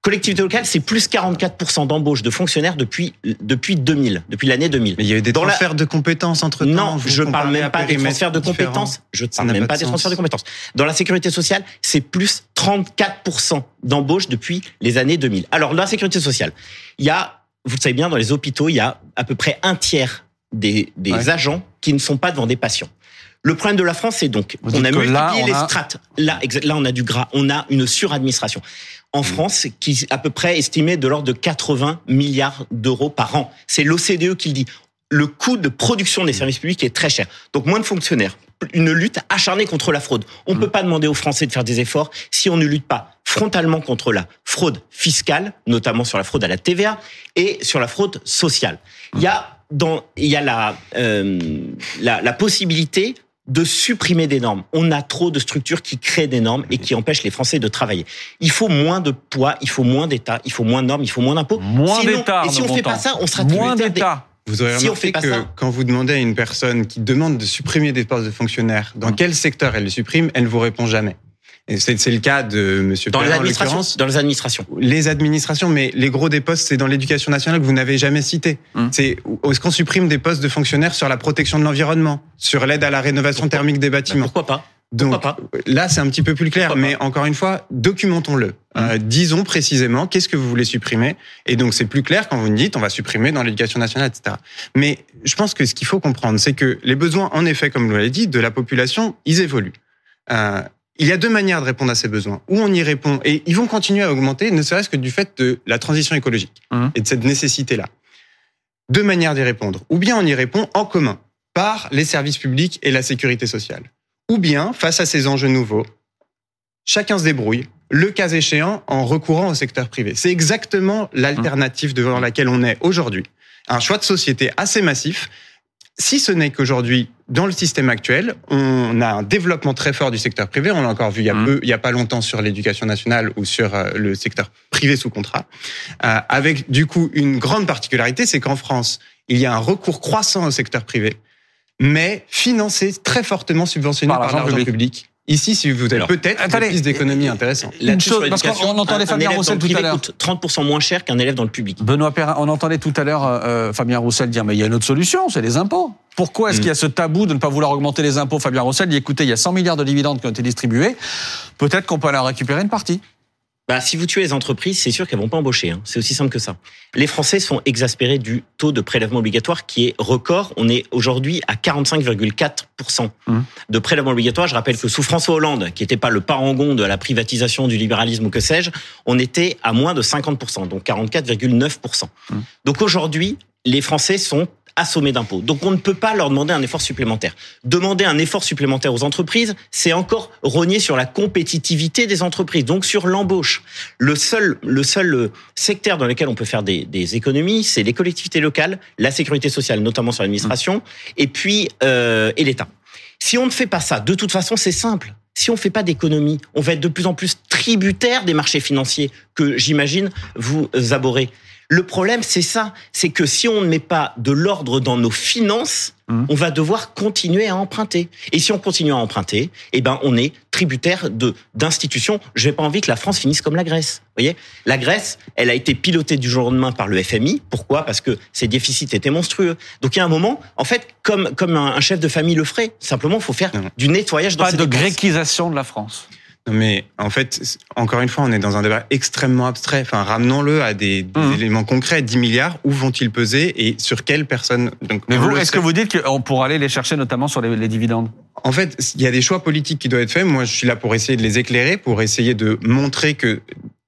Collectivité locale, c'est plus 44% d'embauche de fonctionnaires depuis depuis 2000, depuis l'année 2000. Mais il y a eu des Dans la- transferts de compétences entre temps. Non, je parle même pas des transferts de compétences. Je ne parle même pas des transferts de compétences. Dans la sécurité sociale, c'est plus 34% d'embauche depuis les années 2000. Alors, dans la sécurité sociale, il y a, vous le savez bien, dans les hôpitaux, il y a à peu près un tiers des, des Ouais. agents qui ne sont pas devant des patients. Le problème de la France, c'est donc, Vous on a multiplié on les a- strates. Là, là, on a du gras. On a une suradministration. En France, qui est à peu près estimé de l'ordre de 80 milliards d'euros par an. C'est l'OCDE qui le dit. Le coût de production des services publics est très cher. Donc moins de fonctionnaires. Une lutte acharnée contre la fraude. On ne peut pas demander aux Français de faire des efforts si on ne lutte pas frontalement contre la fraude fiscale, notamment sur la fraude à la TVA et sur la fraude sociale. Il y a dans, il y a la, euh, la, la possibilité de supprimer des normes. On a trop de structures qui créent des normes et qui empêchent les Français de travailler. Il faut moins de poids, il faut moins d'État, il faut moins de normes, il faut moins d'impôts. Moins d'État, Et si on Arnaud fait pas ça, on sera Moins d'État. Vous aurez Si on remarqué fait pas que ça- quand vous demandez à une personne qui demande de supprimer des postes de fonctionnaires, dans quel secteur elle les supprime, elle ne vous répond jamais. C'est le cas de Monsieur Dans les Perrin, administrations. Dans les administrations. Les administrations, mais les gros des postes, c'est dans l'éducation nationale que vous n'avez jamais cité. Hum. C'est est-ce qu'on supprime des postes de fonctionnaires sur la protection de l'environnement, sur l'aide à la rénovation thermique des bâtiments Pourquoi pas Donc là, c'est un petit peu plus clair, mais encore une fois, documentons-le. Euh, disons précisément qu'est-ce que vous voulez supprimer, et donc c'est plus clair quand vous nous dites on va supprimer dans l'éducation nationale, etc. Mais je pense que ce qu'il faut comprendre, c'est que les besoins, en effet, comme vous l'avez dit, de la population, ils évoluent. Euh, il y a deux manières de répondre à ces besoins. Ou on y répond, et ils vont continuer à augmenter, ne serait-ce que du fait de la transition écologique et de cette nécessité-là. Deux manières d'y répondre. Ou bien on y répond en commun, par les services publics et la sécurité sociale. Ou bien, face à ces enjeux nouveaux, chacun se débrouille, le cas échéant, en recourant au secteur privé. C'est exactement l'alternative devant laquelle on est aujourd'hui. Un choix de société assez massif, si ce n'est qu'aujourd'hui, dans le système actuel, on a un développement très fort du secteur privé. On l'a encore vu il y a peu, il y a pas longtemps sur l'éducation nationale ou sur euh, le secteur privé sous contrat, Euh, avec du coup une grande particularité, c'est qu'en France, il y a un recours croissant au secteur privé, mais financé très fortement subventionné Par par, l'argent l'argent public. public. Ici, si vous avez peut-être attendez, des pistes d'économie intéressantes. Sur chose, parce qu'on- entendait Fabien Roussel tout à l'heure. coûte 30% moins cher qu'un élève dans le public. Benoît Perrin, on entendait tout à l'heure euh, Fabien Roussel dire mais il y a une autre solution, c'est les impôts. Pourquoi est-ce Mm. qu'il y a ce tabou de ne pas vouloir augmenter les impôts Fabien Roussel dit écoutez, il y a 100 milliards de dividendes qui ont été distribués, peut-être qu'on peut aller en récupérer une partie. Bah, si vous tuez les entreprises, c'est sûr qu'elles vont pas embaucher. hein. C'est aussi simple que ça. Les Français sont exaspérés du taux de prélèvement obligatoire qui est record. On est aujourd'hui à 45,4% de prélèvement obligatoire. Je rappelle que sous François Hollande, qui n'était pas le parangon de la privatisation du libéralisme ou que sais-je, on était à moins de 50%, donc 44,9%. Donc aujourd'hui, les Français sont assommés d'impôts. Donc on ne peut pas leur demander un effort supplémentaire. Demander un effort supplémentaire aux entreprises, c'est encore rogner sur la compétitivité des entreprises, donc sur l'embauche. Le seul, le seul euh, secteur dans lequel on peut faire des, des économies, c'est les collectivités locales, la sécurité sociale, notamment sur l'administration, et puis euh, et l'État. Si on ne fait pas ça, de toute façon, c'est simple. Si on ne fait pas d'économie, on va être de plus en plus tributaire des marchés financiers que j'imagine vous abhorrez. Le problème, c'est ça, c'est que si on ne met pas de l'ordre dans nos finances, on va devoir continuer à emprunter. Et si on continue à emprunter, eh ben, on est tributaire de d'institutions. Je n'ai pas envie que la France finisse comme la Grèce. Vous voyez, la Grèce, elle a été pilotée du jour au lendemain par le FMI. Pourquoi? Parce que ses déficits étaient monstrueux. Donc il y a un moment, en fait, comme comme un chef de famille le ferait, simplement, il faut faire du nettoyage dans Pas ses de dépenses. gréquisation de la France. Mais en fait, encore une fois, on est dans un débat extrêmement abstrait. Enfin, ramenons-le à des, Mmh. éléments concrets. 10 milliards, où vont-ils peser et sur quelles personnes Donc, Mais vous, est-ce que vous dites qu'on pourra aller les chercher notamment sur les, les dividendes? En fait, il y a des choix politiques qui doivent être faits. Moi, je suis là pour essayer de les éclairer, pour essayer de montrer que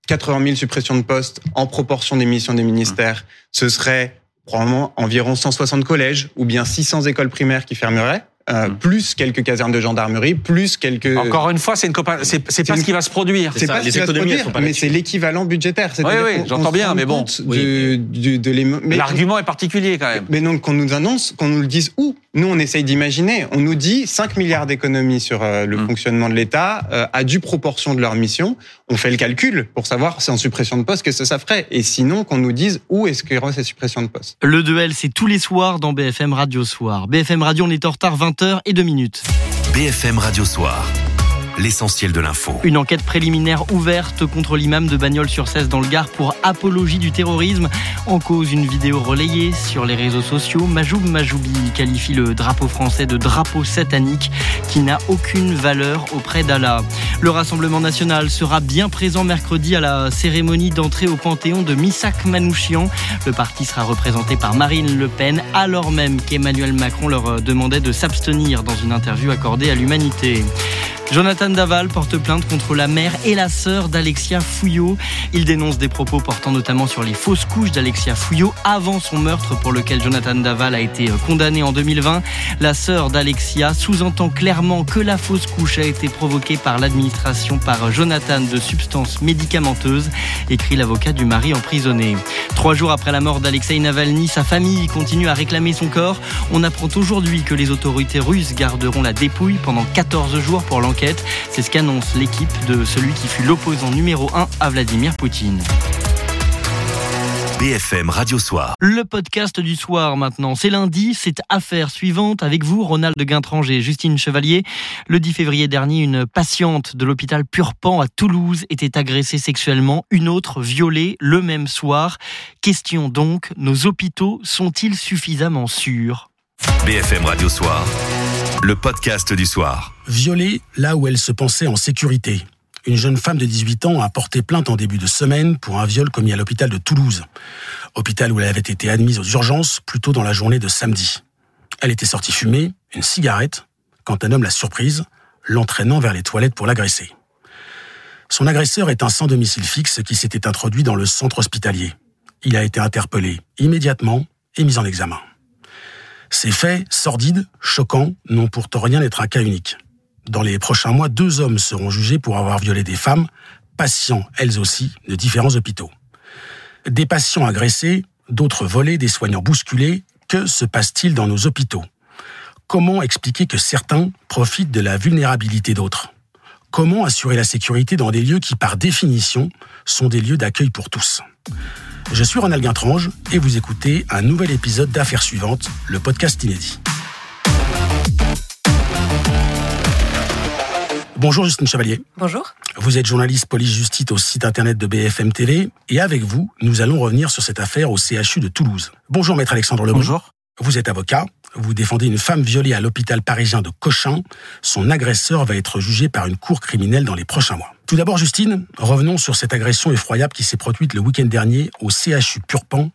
80 000 suppressions de postes en proportion des missions des ministères, ce serait probablement environ 160 collèges ou bien 600 écoles primaires qui fermeraient. Euh, plus quelques casernes de gendarmerie, plus quelques. Encore une fois, c'est une c'est c'est pas une- ce qui va se produire. C'est pas ce qui va se produire, mais c'est l'équivalent budgétaire. Oui, oui, j'entends bien, mais bon. les- L'argument est particulier quand même. Mais donc qu'on nous annonce, qu'on nous le dise où Nous, on essaye d'imaginer. On nous dit 5 milliards d'économies sur euh, le fonctionnement de l'État euh, à due proportion de leur mission. On fait le calcul pour savoir si en suppression de postes que ça, ça ferait. Et sinon, qu'on nous dise où est-ce qu'il y aura ces suppressions de postes. Le duel, c'est tous les soirs dans BFM Radio Soir. BFM Radio, on est en retard 20h et 2 minutes. BFM Radio Soir. L'essentiel de l'info. Une enquête préliminaire ouverte contre l'imam de Bagnols-sur-Cèze dans le Gard pour apologie du terrorisme. En cause, une vidéo relayée sur les réseaux sociaux. Majoub Majoubi qualifie le drapeau français de drapeau satanique qui n'a aucune valeur auprès d'Allah. Le Rassemblement national sera bien présent mercredi à la cérémonie d'entrée au Panthéon de Missak Manouchian. Le parti sera représenté par Marine Le Pen, alors même qu'Emmanuel Macron leur demandait de s'abstenir dans une interview accordée à l'Humanité. Jonathan Daval porte plainte contre la mère et la sœur d'Alexia Fouillot. Il dénonce des propos portant notamment sur les fausses couches d'Alexia Fouillot avant son meurtre pour lequel Jonathan Daval a été condamné en 2020. La sœur d'Alexia sous-entend clairement que la fausse couche a été provoquée par l'administration par Jonathan de substances médicamenteuses, écrit l'avocat du mari emprisonné. Trois jours après la mort d'Alexei Navalny, sa famille continue à réclamer son corps. On apprend aujourd'hui que les autorités russes garderont la dépouille pendant 14 jours pour l'enquête. C'est ce qu'annonce l'équipe de celui qui fut l'opposant numéro 1 à Vladimir Poutine. BFM Radio Soir. Le podcast du soir maintenant, c'est lundi, c'est affaire suivante avec vous, Ronald Guintrange et Justine Chevalier. Le 10 février dernier, une patiente de l'hôpital Purpan à Toulouse était agressée sexuellement, une autre violée le même soir. Question donc, nos hôpitaux sont-ils suffisamment sûrs? BFM Radio Soir. Le podcast du soir. Violée là où elle se pensait en sécurité. Une jeune femme de 18 ans a porté plainte en début de semaine pour un viol commis à l'hôpital de Toulouse. Hôpital où elle avait été admise aux urgences plus tôt dans la journée de samedi. Elle était sortie fumer une cigarette quand un homme l'a surprise, l'entraînant vers les toilettes pour l'agresser. Son agresseur est un sans domicile fixe qui s'était introduit dans le centre hospitalier. Il a été interpellé immédiatement et mis en examen. Ces faits, sordides, choquants, n'ont pourtant rien d'être un cas unique. Dans les prochains mois, deux hommes seront jugés pour avoir violé des femmes, patients elles aussi de différents hôpitaux. Des patients agressés, d'autres volés, des soignants bousculés, que se passe-t-il dans nos hôpitaux? Comment expliquer que certains profitent de la vulnérabilité d'autres? Comment assurer la sécurité dans des lieux qui, par définition, sont des lieux d'accueil pour tous? Je suis Ronald Guintrange et vous écoutez un nouvel épisode d'Affaires suivantes, le podcast inédit. Bonjour Justine Chevalier. Bonjour. Vous êtes journaliste police-justice au site internet de BFM TV et avec vous, nous allons revenir sur cette affaire au CHU de Toulouse. Bonjour maître Alexandre Lebon. Bonjour. Vous êtes avocat, vous défendez une femme violée à l'hôpital parisien de Cochin. Son agresseur va être jugé par une cour criminelle dans les prochains mois. Tout d'abord Justine, revenons sur cette agression effroyable qui s'est produite le week-end dernier au CHU Purpan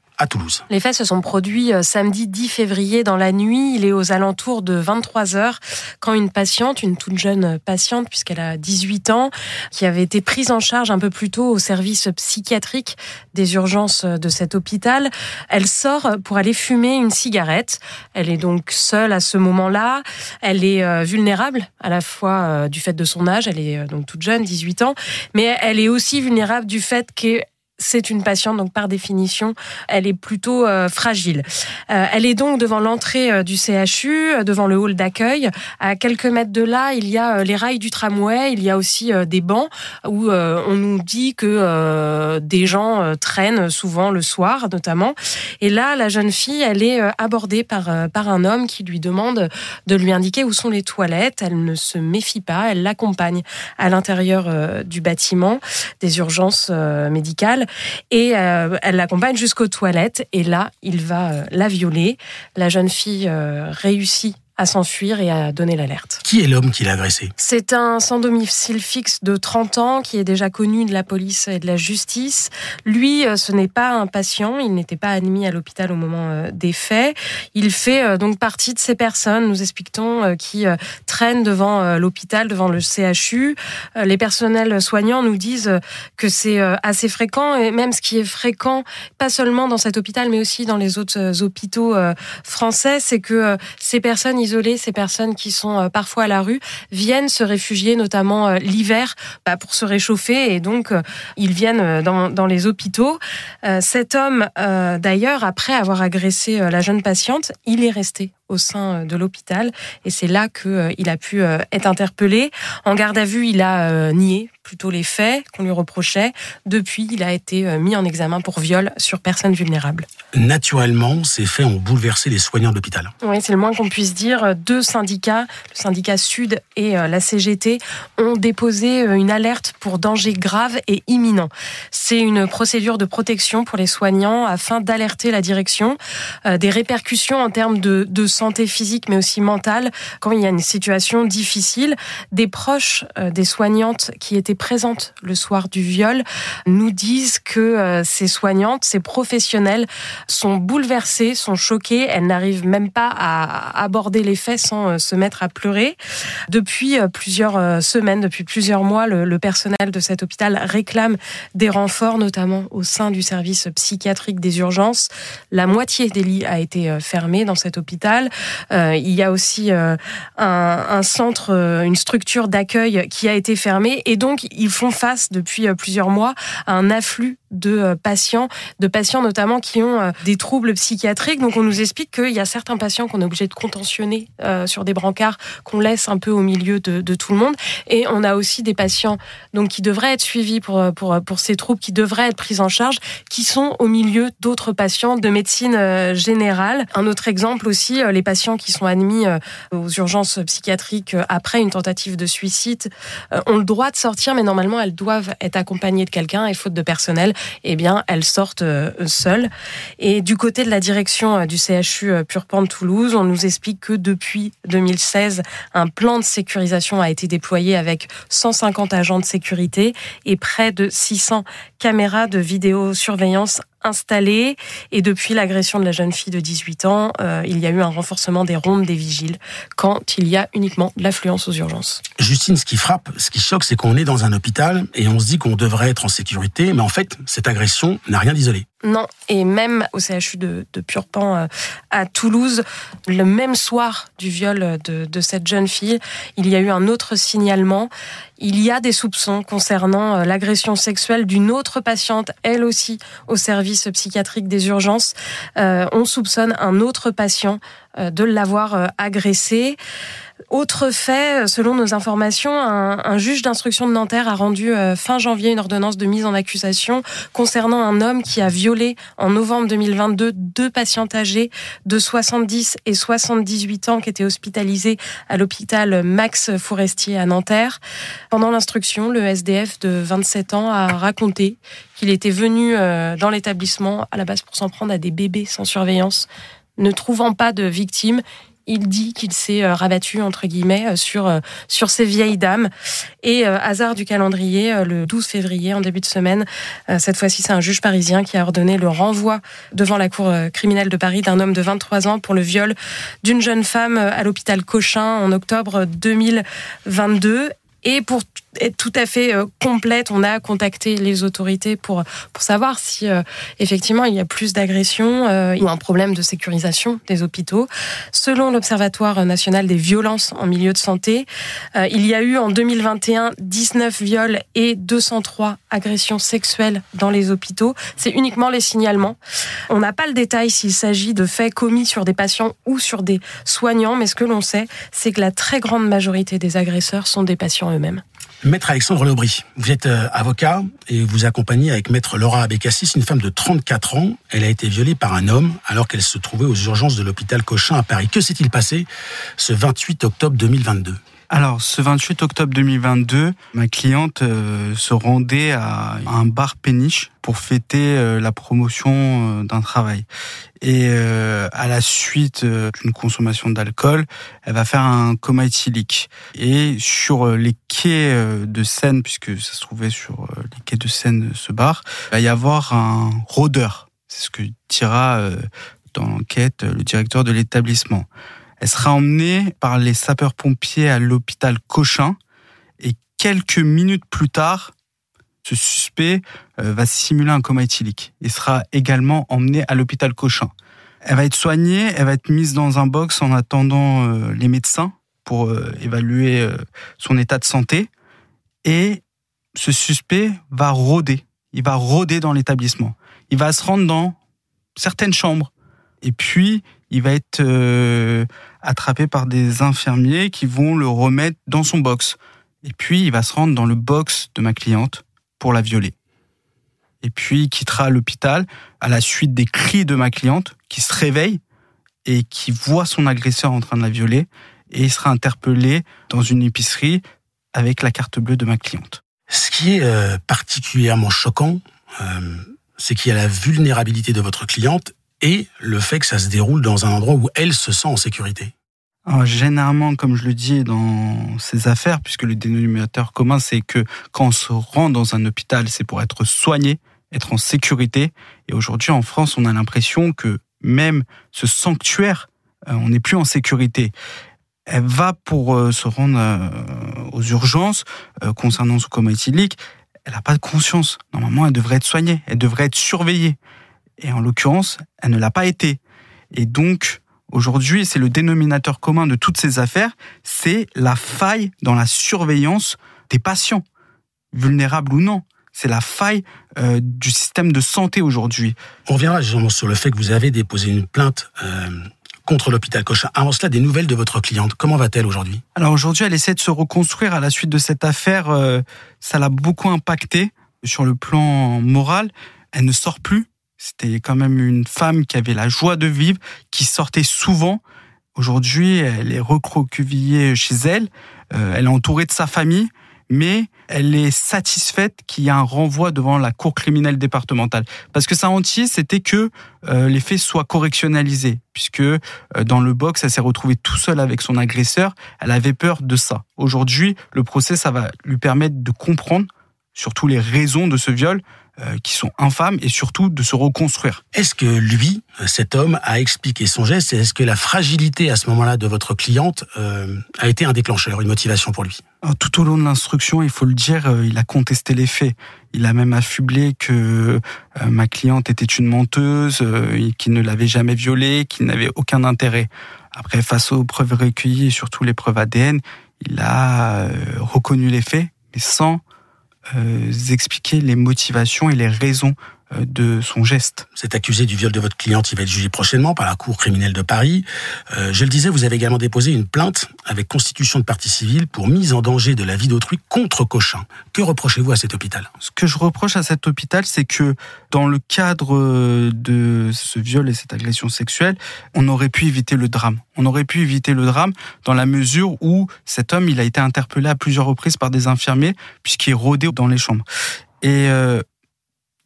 Les faits se sont produits euh, samedi 10 février dans la nuit. Il est aux alentours de 23 heures quand une patiente, une toute jeune patiente, puisqu'elle a 18 ans, qui avait été prise en charge un peu plus tôt au service psychiatrique des urgences de cet hôpital, elle sort pour aller fumer une cigarette. Elle est donc seule à ce moment-là. Elle est euh, vulnérable à la fois euh, du fait de son âge, elle est donc toute jeune, 18 ans, mais elle est aussi vulnérable du fait que c'est une patiente, donc par définition, elle est plutôt euh, fragile. Euh, elle est donc devant l'entrée euh, du CHU, devant le hall d'accueil. À quelques mètres de là, il y a les rails du tramway, il y a aussi des bancs où on nous dit que des gens traînent souvent le soir, notamment. Et là, la jeune fille, elle est abordée par, par un homme qui lui demande de lui indiquer où sont les toilettes. Elle ne se méfie pas, elle l'accompagne à l'intérieur du bâtiment des urgences euh, et euh, elle l'accompagne jusqu'aux toilettes et là il va euh, la violer. La jeune fille euh, réussit à s'enfuir et à donner l'alerte. Qui est l'homme qui l'a agressé? C'est un sans domicile fixe de 30 ans qui est déjà connu de la police et de la justice. Lui, euh, ce n'est pas un patient, il n'était pas admis à l'hôpital au moment euh, des faits. Il fait euh, donc partie de ces personnes, nous expliquons, qui traînent devant l'hôpital, devant le CHU. Les personnels soignants nous disent que c'est assez fréquent et même ce qui est fréquent, pas seulement dans cet hôpital, mais aussi dans les autres hôpitaux français, c'est que ces personnes isolées, ces personnes qui sont parfois à la rue, viennent se réfugier, notamment l'hiver, bah, pour se réchauffer et donc ils viennent dans les hôpitaux. Cet homme, d'ailleurs, après avoir agressé la jeune patiente, il est resté au sein euh, de l'hôpital et c'est là qu'il euh, a pu euh, être interpellé. En garde à vue, il a nié plutôt les faits qu'on lui reprochait. Depuis, il a été mis en examen pour viol sur personne vulnérable. Naturellement, ces faits ont bouleversé les soignants de l'hôpital. Oui, c'est le moins qu'on puisse dire. Deux syndicats, le syndicat Sud et la CGT, ont déposé une alerte pour danger grave et imminent. C'est une procédure de protection pour les soignants afin d'alerter la direction des répercussions en termes de, de santé physique mais aussi mentale quand il y a une situation difficile. Des proches euh, des soignantes qui étaient présentes le soir du viol nous disent que euh, ces soignantes, ces professionnels sont bouleversées, sont choquées, elles n'arrivent même pas à aborder les faits sans euh, se mettre à pleurer. Depuis plusieurs semaines, depuis plusieurs mois, le, personnel de cet hôpital réclame des renforts, notamment au sein du service psychiatrique des urgences. La moitié des lits a été fermée dans cet hôpital. Euh, il y a aussi euh, un, centre, euh, une structure d'accueil qui a été fermée et donc ils font face depuis plusieurs mois à un afflux de patients, de patients notamment qui ont des troubles psychiatriques. Donc on nous explique qu'il y a certains patients qu'on est obligé de contentionner sur des brancards qu'on laisse un peu au milieu de, tout le monde. Et on a aussi des patients donc qui devraient être suivis pour, pour, pour ces troubles, qui devraient être pris en charge, qui sont au milieu d'autres patients de médecine générale. Un autre exemple aussi, les patients qui sont admis euh, aux urgences psychiatriques euh, après une tentative de suicide euh, ont le droit de sortir, mais normalement elles doivent être accompagnées de quelqu'un et faute de personnel, eh bien elles sortent seules. Et du côté de la direction du CHU Purpan de Toulouse, on nous explique que depuis 2016, un plan de sécurisation a été déployé avec 150 agents de sécurité et près de 600 caméras de vidéosurveillance installé Et depuis l'agression de la jeune fille de 18 ans, euh, il y a eu un renforcement des rondes des vigiles quand il y a uniquement de l'affluence aux urgences. Justine, ce qui frappe, ce qui choque, c'est qu'on est dans un hôpital et on se dit qu'on devrait être en sécurité, mais en fait, cette agression n'a rien d'isolé. Non, et même au CHU de, de Purpan euh, à Toulouse, le même soir du viol de, cette jeune fille, il y a eu un autre signalement. Il y a des soupçons concernant euh, l'agression sexuelle d'une autre patiente, elle aussi au service psychiatrique des urgences. Euh, on soupçonne un autre patient de l'avoir agressé. Autre fait, selon nos informations, un, juge d'instruction de Nanterre a rendu euh, fin janvier une ordonnance de mise en accusation concernant un homme qui a violé en novembre 2022 deux patientes âgées de 70 et 78 ans qui étaient hospitalisées à l'hôpital Max Forestier à Nanterre. Pendant l'instruction, le SDF de 27 ans a raconté qu'il était venu euh, dans l'établissement à la base pour s'en prendre à des bébés sans surveillance. Ne trouvant pas de victimes, il dit qu'il s'est euh, rabattu entre guillemets euh, sur euh, sur ces vieilles dames. Et hasard du calendrier le 12 février en début de semaine cette fois-ci c'est un juge parisien qui a ordonné le renvoi devant la cour criminelle de Paris d'un homme de 23 ans pour le viol d'une jeune femme à l'hôpital Cochin en octobre 2022 et pour être tout à fait euh, complète, on a contacté les autorités pour, pour savoir si euh, effectivement il y a plus d'agressions euh, ou un problème de sécurisation des hôpitaux. Selon l'Observatoire national des violences en milieu de santé, il y a eu en 2021 19 viols et 203 agressions sexuelles dans les hôpitaux. C'est uniquement les signalements. On n'a pas le détail s'il s'agit de faits commis sur des patients ou sur des soignants, mais ce que l'on sait, c'est que la très grande majorité des agresseurs sont des patients eux-mêmes. Maître Alexandre Lobry, vous êtes euh, avocat et vous accompagnez avec Maître Laura Abécassis, une femme de 34 ans. Elle a été violée par un homme alors qu'elle se trouvait aux urgences de l'hôpital Cochin à Paris. Que s'est-il passé ce 28 octobre 2022 Alors, ce 28 octobre 2022, ma cliente euh, se rendait à un bar péniche pour fêter euh, la promotion euh, d'un travail. Et à la suite d'une consommation d'alcool, elle va faire un coma éthylique. Et sur les quais de Seine, puisque ça se trouvait sur les quais de Seine, ce bar, il va y avoir un rôdeur. C'est ce que dira dans l'enquête le directeur de l'établissement. Elle sera emmenée par les sapeurs-pompiers à l'hôpital Cochin et quelques minutes plus tard, ce suspect euh, va simuler un coma éthylique et sera également emmené à l'hôpital Cochin. Elle va être soignée, elle va être mise dans un box en attendant euh, les médecins pour euh, évaluer son état de santé et ce suspect va rôder. Il va rôder dans l'établissement. Il va se rendre dans certaines chambres. Et puis, il va être euh, attrapé par des infirmiers qui vont le remettre dans son box. Et puis, il va se rendre dans le box de ma cliente pour la violer. Et puis, il quittera l'hôpital à la suite des cris de ma cliente qui se réveille et qui voit son agresseur en train de la violer. Et il sera interpellé dans une épicerie avec la carte bleue de ma cliente. Ce qui est euh, particulièrement choquant, euh, c'est qu'il y a la vulnérabilité de votre cliente et le fait que ça se déroule dans un endroit où elle se sent en sécurité Généralement, comme je le dis dans ces affaires, puisque le dénominateur commun, c'est que quand on se rend dans un hôpital, c'est pour être soigné, être en sécurité. Et aujourd'hui, en France, on a l'impression que même ce sanctuaire, euh, on n'est plus en sécurité. Elle va pour euh, se rendre euh, aux urgences concernant ce coma éthylique. Elle n'a pas de conscience. Normalement, elle devrait être soignée, elle devrait être surveillée. Et en l'occurrence, elle ne l'a pas été. Et donc, aujourd'hui, c'est le dénominateur commun de toutes ces affaires, c'est la faille dans la surveillance des patients, vulnérables ou non. C'est la faille euh, du système de santé aujourd'hui. On reviendra justement sur le fait que vous avez déposé une plainte euh, contre l'hôpital Cochin. Avant cela, des nouvelles de votre cliente. Comment va-t-elle aujourd'hui? Alors aujourd'hui, elle essaie de se reconstruire à la suite de cette affaire. Euh, ça l'a beaucoup impacté sur le plan moral. Elle ne sort plus. C'était quand même une femme qui avait la joie de vivre, qui sortait souvent. Aujourd'hui, elle est recroquevillée chez elle. Euh, elle est entourée de sa famille, mais elle est satisfaite qu'il y ait un renvoi devant la cour criminelle départementale. Parce que sa entier, c'était que euh, les faits soient correctionnalisés, puisque euh, dans le box, elle s'est retrouvée tout seule avec son agresseur. Elle avait peur de ça. Aujourd'hui, le procès, ça va lui permettre de comprendre surtout les raisons de ce viol, euh, qui sont infâmes et surtout de se reconstruire. Est-ce que lui, cet homme, a expliqué son geste et est-ce que la fragilité à ce moment-là de votre cliente euh, a été un déclencheur, une motivation pour lui? Tout au long de l'instruction, il faut le dire, euh, il a contesté les faits. Il a même affublé que ma cliente était une menteuse, qu'il ne l'avait jamais violée, qu'il n'avait aucun intérêt. Après, face aux preuves recueillies et surtout les preuves ADN, il a reconnu les faits, mais sans euh, expliquer les motivations et les raisons euh, de son geste. Cet accusé du viol de votre cliente, il va être jugé prochainement par la Cour criminelle de Paris. Euh, je le disais, vous avez également déposé une plainte avec constitution de partie civile pour mise en danger de la vie d'autrui contre Cochin. Que reprochez-vous à cet hôpital? Ce que je reproche à cet hôpital, c'est que dans le cadre de ce viol et cette agression sexuelle, on aurait pu éviter le drame. On aurait pu éviter le drame dans la mesure où cet homme, il a été interpellé à plusieurs reprises par des infirmiers puisqu'il rôdait dans les chambres. Et euh,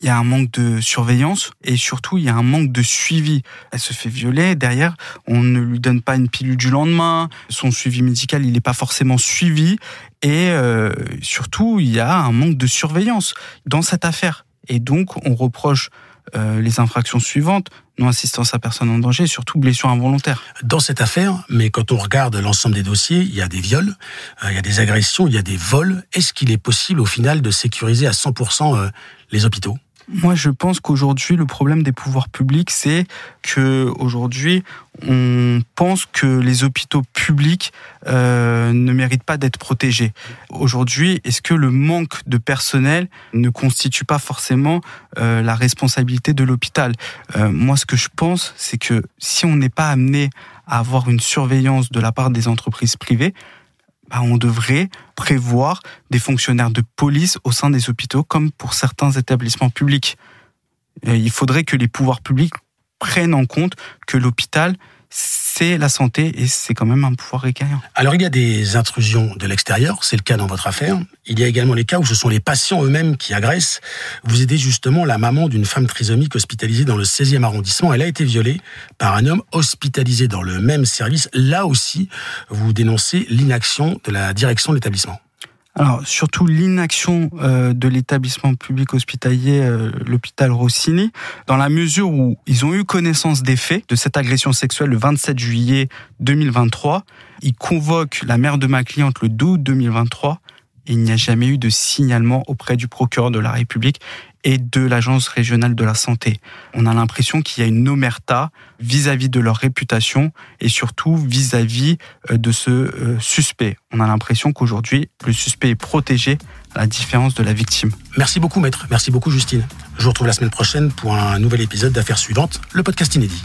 il y a un manque de surveillance et surtout il y a un manque de suivi. Elle se fait violer, derrière on ne lui donne pas une pilule du lendemain, son suivi médical il n'est pas forcément suivi et euh, surtout il y a un manque de surveillance dans cette affaire. Et donc on reproche euh, les infractions suivantes, non-assistance à personne en danger, surtout blessure involontaire. Dans cette affaire, mais quand on regarde l'ensemble des dossiers, il y a des viols, euh, il y a des agressions, il y a des vols. Est-ce qu'il est possible au final de sécuriser à 100% les hôpitaux? Moi, je pense qu'aujourd'hui, le problème des pouvoirs publics, c'est que aujourd'hui, on pense que les hôpitaux publics euh, ne méritent pas d'être protégés. Aujourd'hui, est-ce que le manque de personnel ne constitue pas forcément euh, la responsabilité de l'hôpital? Euh, Moi, ce que je pense, c'est que si on n'est pas amené à avoir une surveillance de la part des entreprises privées, bah, on devrait prévoir des fonctionnaires de police au sein des hôpitaux, comme pour certains établissements publics. il faudrait que les pouvoirs publics prennent en compte que l'hôpital, c'est la santé et c'est quand même un pouvoir régalien. Alors il y a des intrusions de l'extérieur, c'est le cas dans votre affaire. Il y a également les cas où ce sont les patients eux-mêmes qui agressent. Vous aidez justement la maman d'une femme trisomique hospitalisée dans le 16e arrondissement. Elle a été violée par un homme hospitalisé dans le même service. Là aussi, vous dénoncez l'inaction de la direction de l'établissement. Alors surtout l'inaction euh, de l'établissement public hospitalier, euh, l'hôpital Rossini, dans la mesure où ils ont eu connaissance des faits de cette agression sexuelle le 27 juillet 2023. Ils convoquent la mère de ma cliente le 12 août 2023 il n'y a jamais eu de signalement auprès du procureur de la République et de l'Agence régionale de la santé. On a l'impression qu'il y a une omerta vis-à-vis de leur réputation et surtout vis-à-vis euh, de ce euh, suspect. On a l'impression qu'aujourd'hui, le suspect est protégé à la différence de la victime. Merci beaucoup, maître. Merci beaucoup, Justine. Je vous retrouve la semaine prochaine pour un nouvel épisode d'Affaires suivantes, le podcast inédit.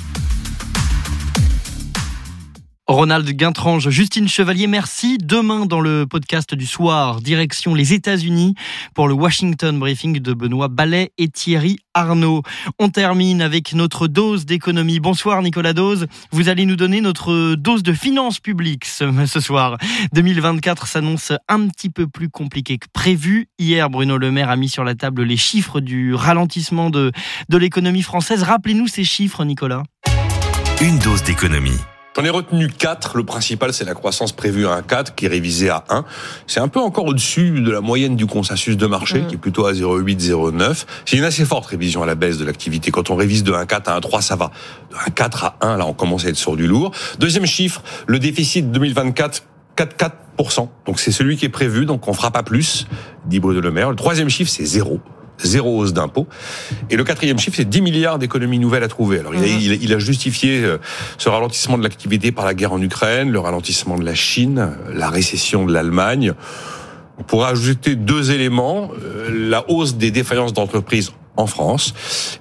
Ronald Guintrange, Justine Chevalier, merci. Demain, dans le podcast du soir, direction les États-Unis pour le Washington Briefing de Benoît Ballet et Thierry Arnaud. On termine avec notre dose d'économie. Bonsoir Nicolas Dose. Vous allez nous donner notre dose de finances publiques ce, soir. 2024 s'annonce un petit peu plus compliqué que prévu. Hier, Bruno Le Maire a mis sur la table les chiffres du ralentissement de, de l'économie française. Rappelez-nous ces chiffres, Nicolas. Une dose d'économie. J'en ai retenu 4. Le principal, c'est la croissance prévue à 1,4 qui est révisée à 1. C'est un peu encore au-dessus de la moyenne du consensus de marché mmh. qui est plutôt à 0,8, 0,9. C'est une assez forte révision à la baisse de l'activité. Quand on révise de 1,4 à 1,3, ça va. De 1,4 à 1, là, on commence à être sur du lourd. Deuxième chiffre, le déficit 2024 4,4%. Donc c'est celui qui est prévu, donc on fera pas plus, dit Bruno Le Maire. Le troisième chiffre, c'est zéro zéro hausse d'impôts. Et le quatrième chiffre, c'est 10 milliards d'économies nouvelles à trouver. Alors, il, a, justifié euh, ce ralentissement de l'activité par la guerre en Ukraine, le ralentissement de la Chine, la récession de l'Allemagne. On pourrait ajouter deux éléments, euh, la hausse des défaillances d'entreprises en France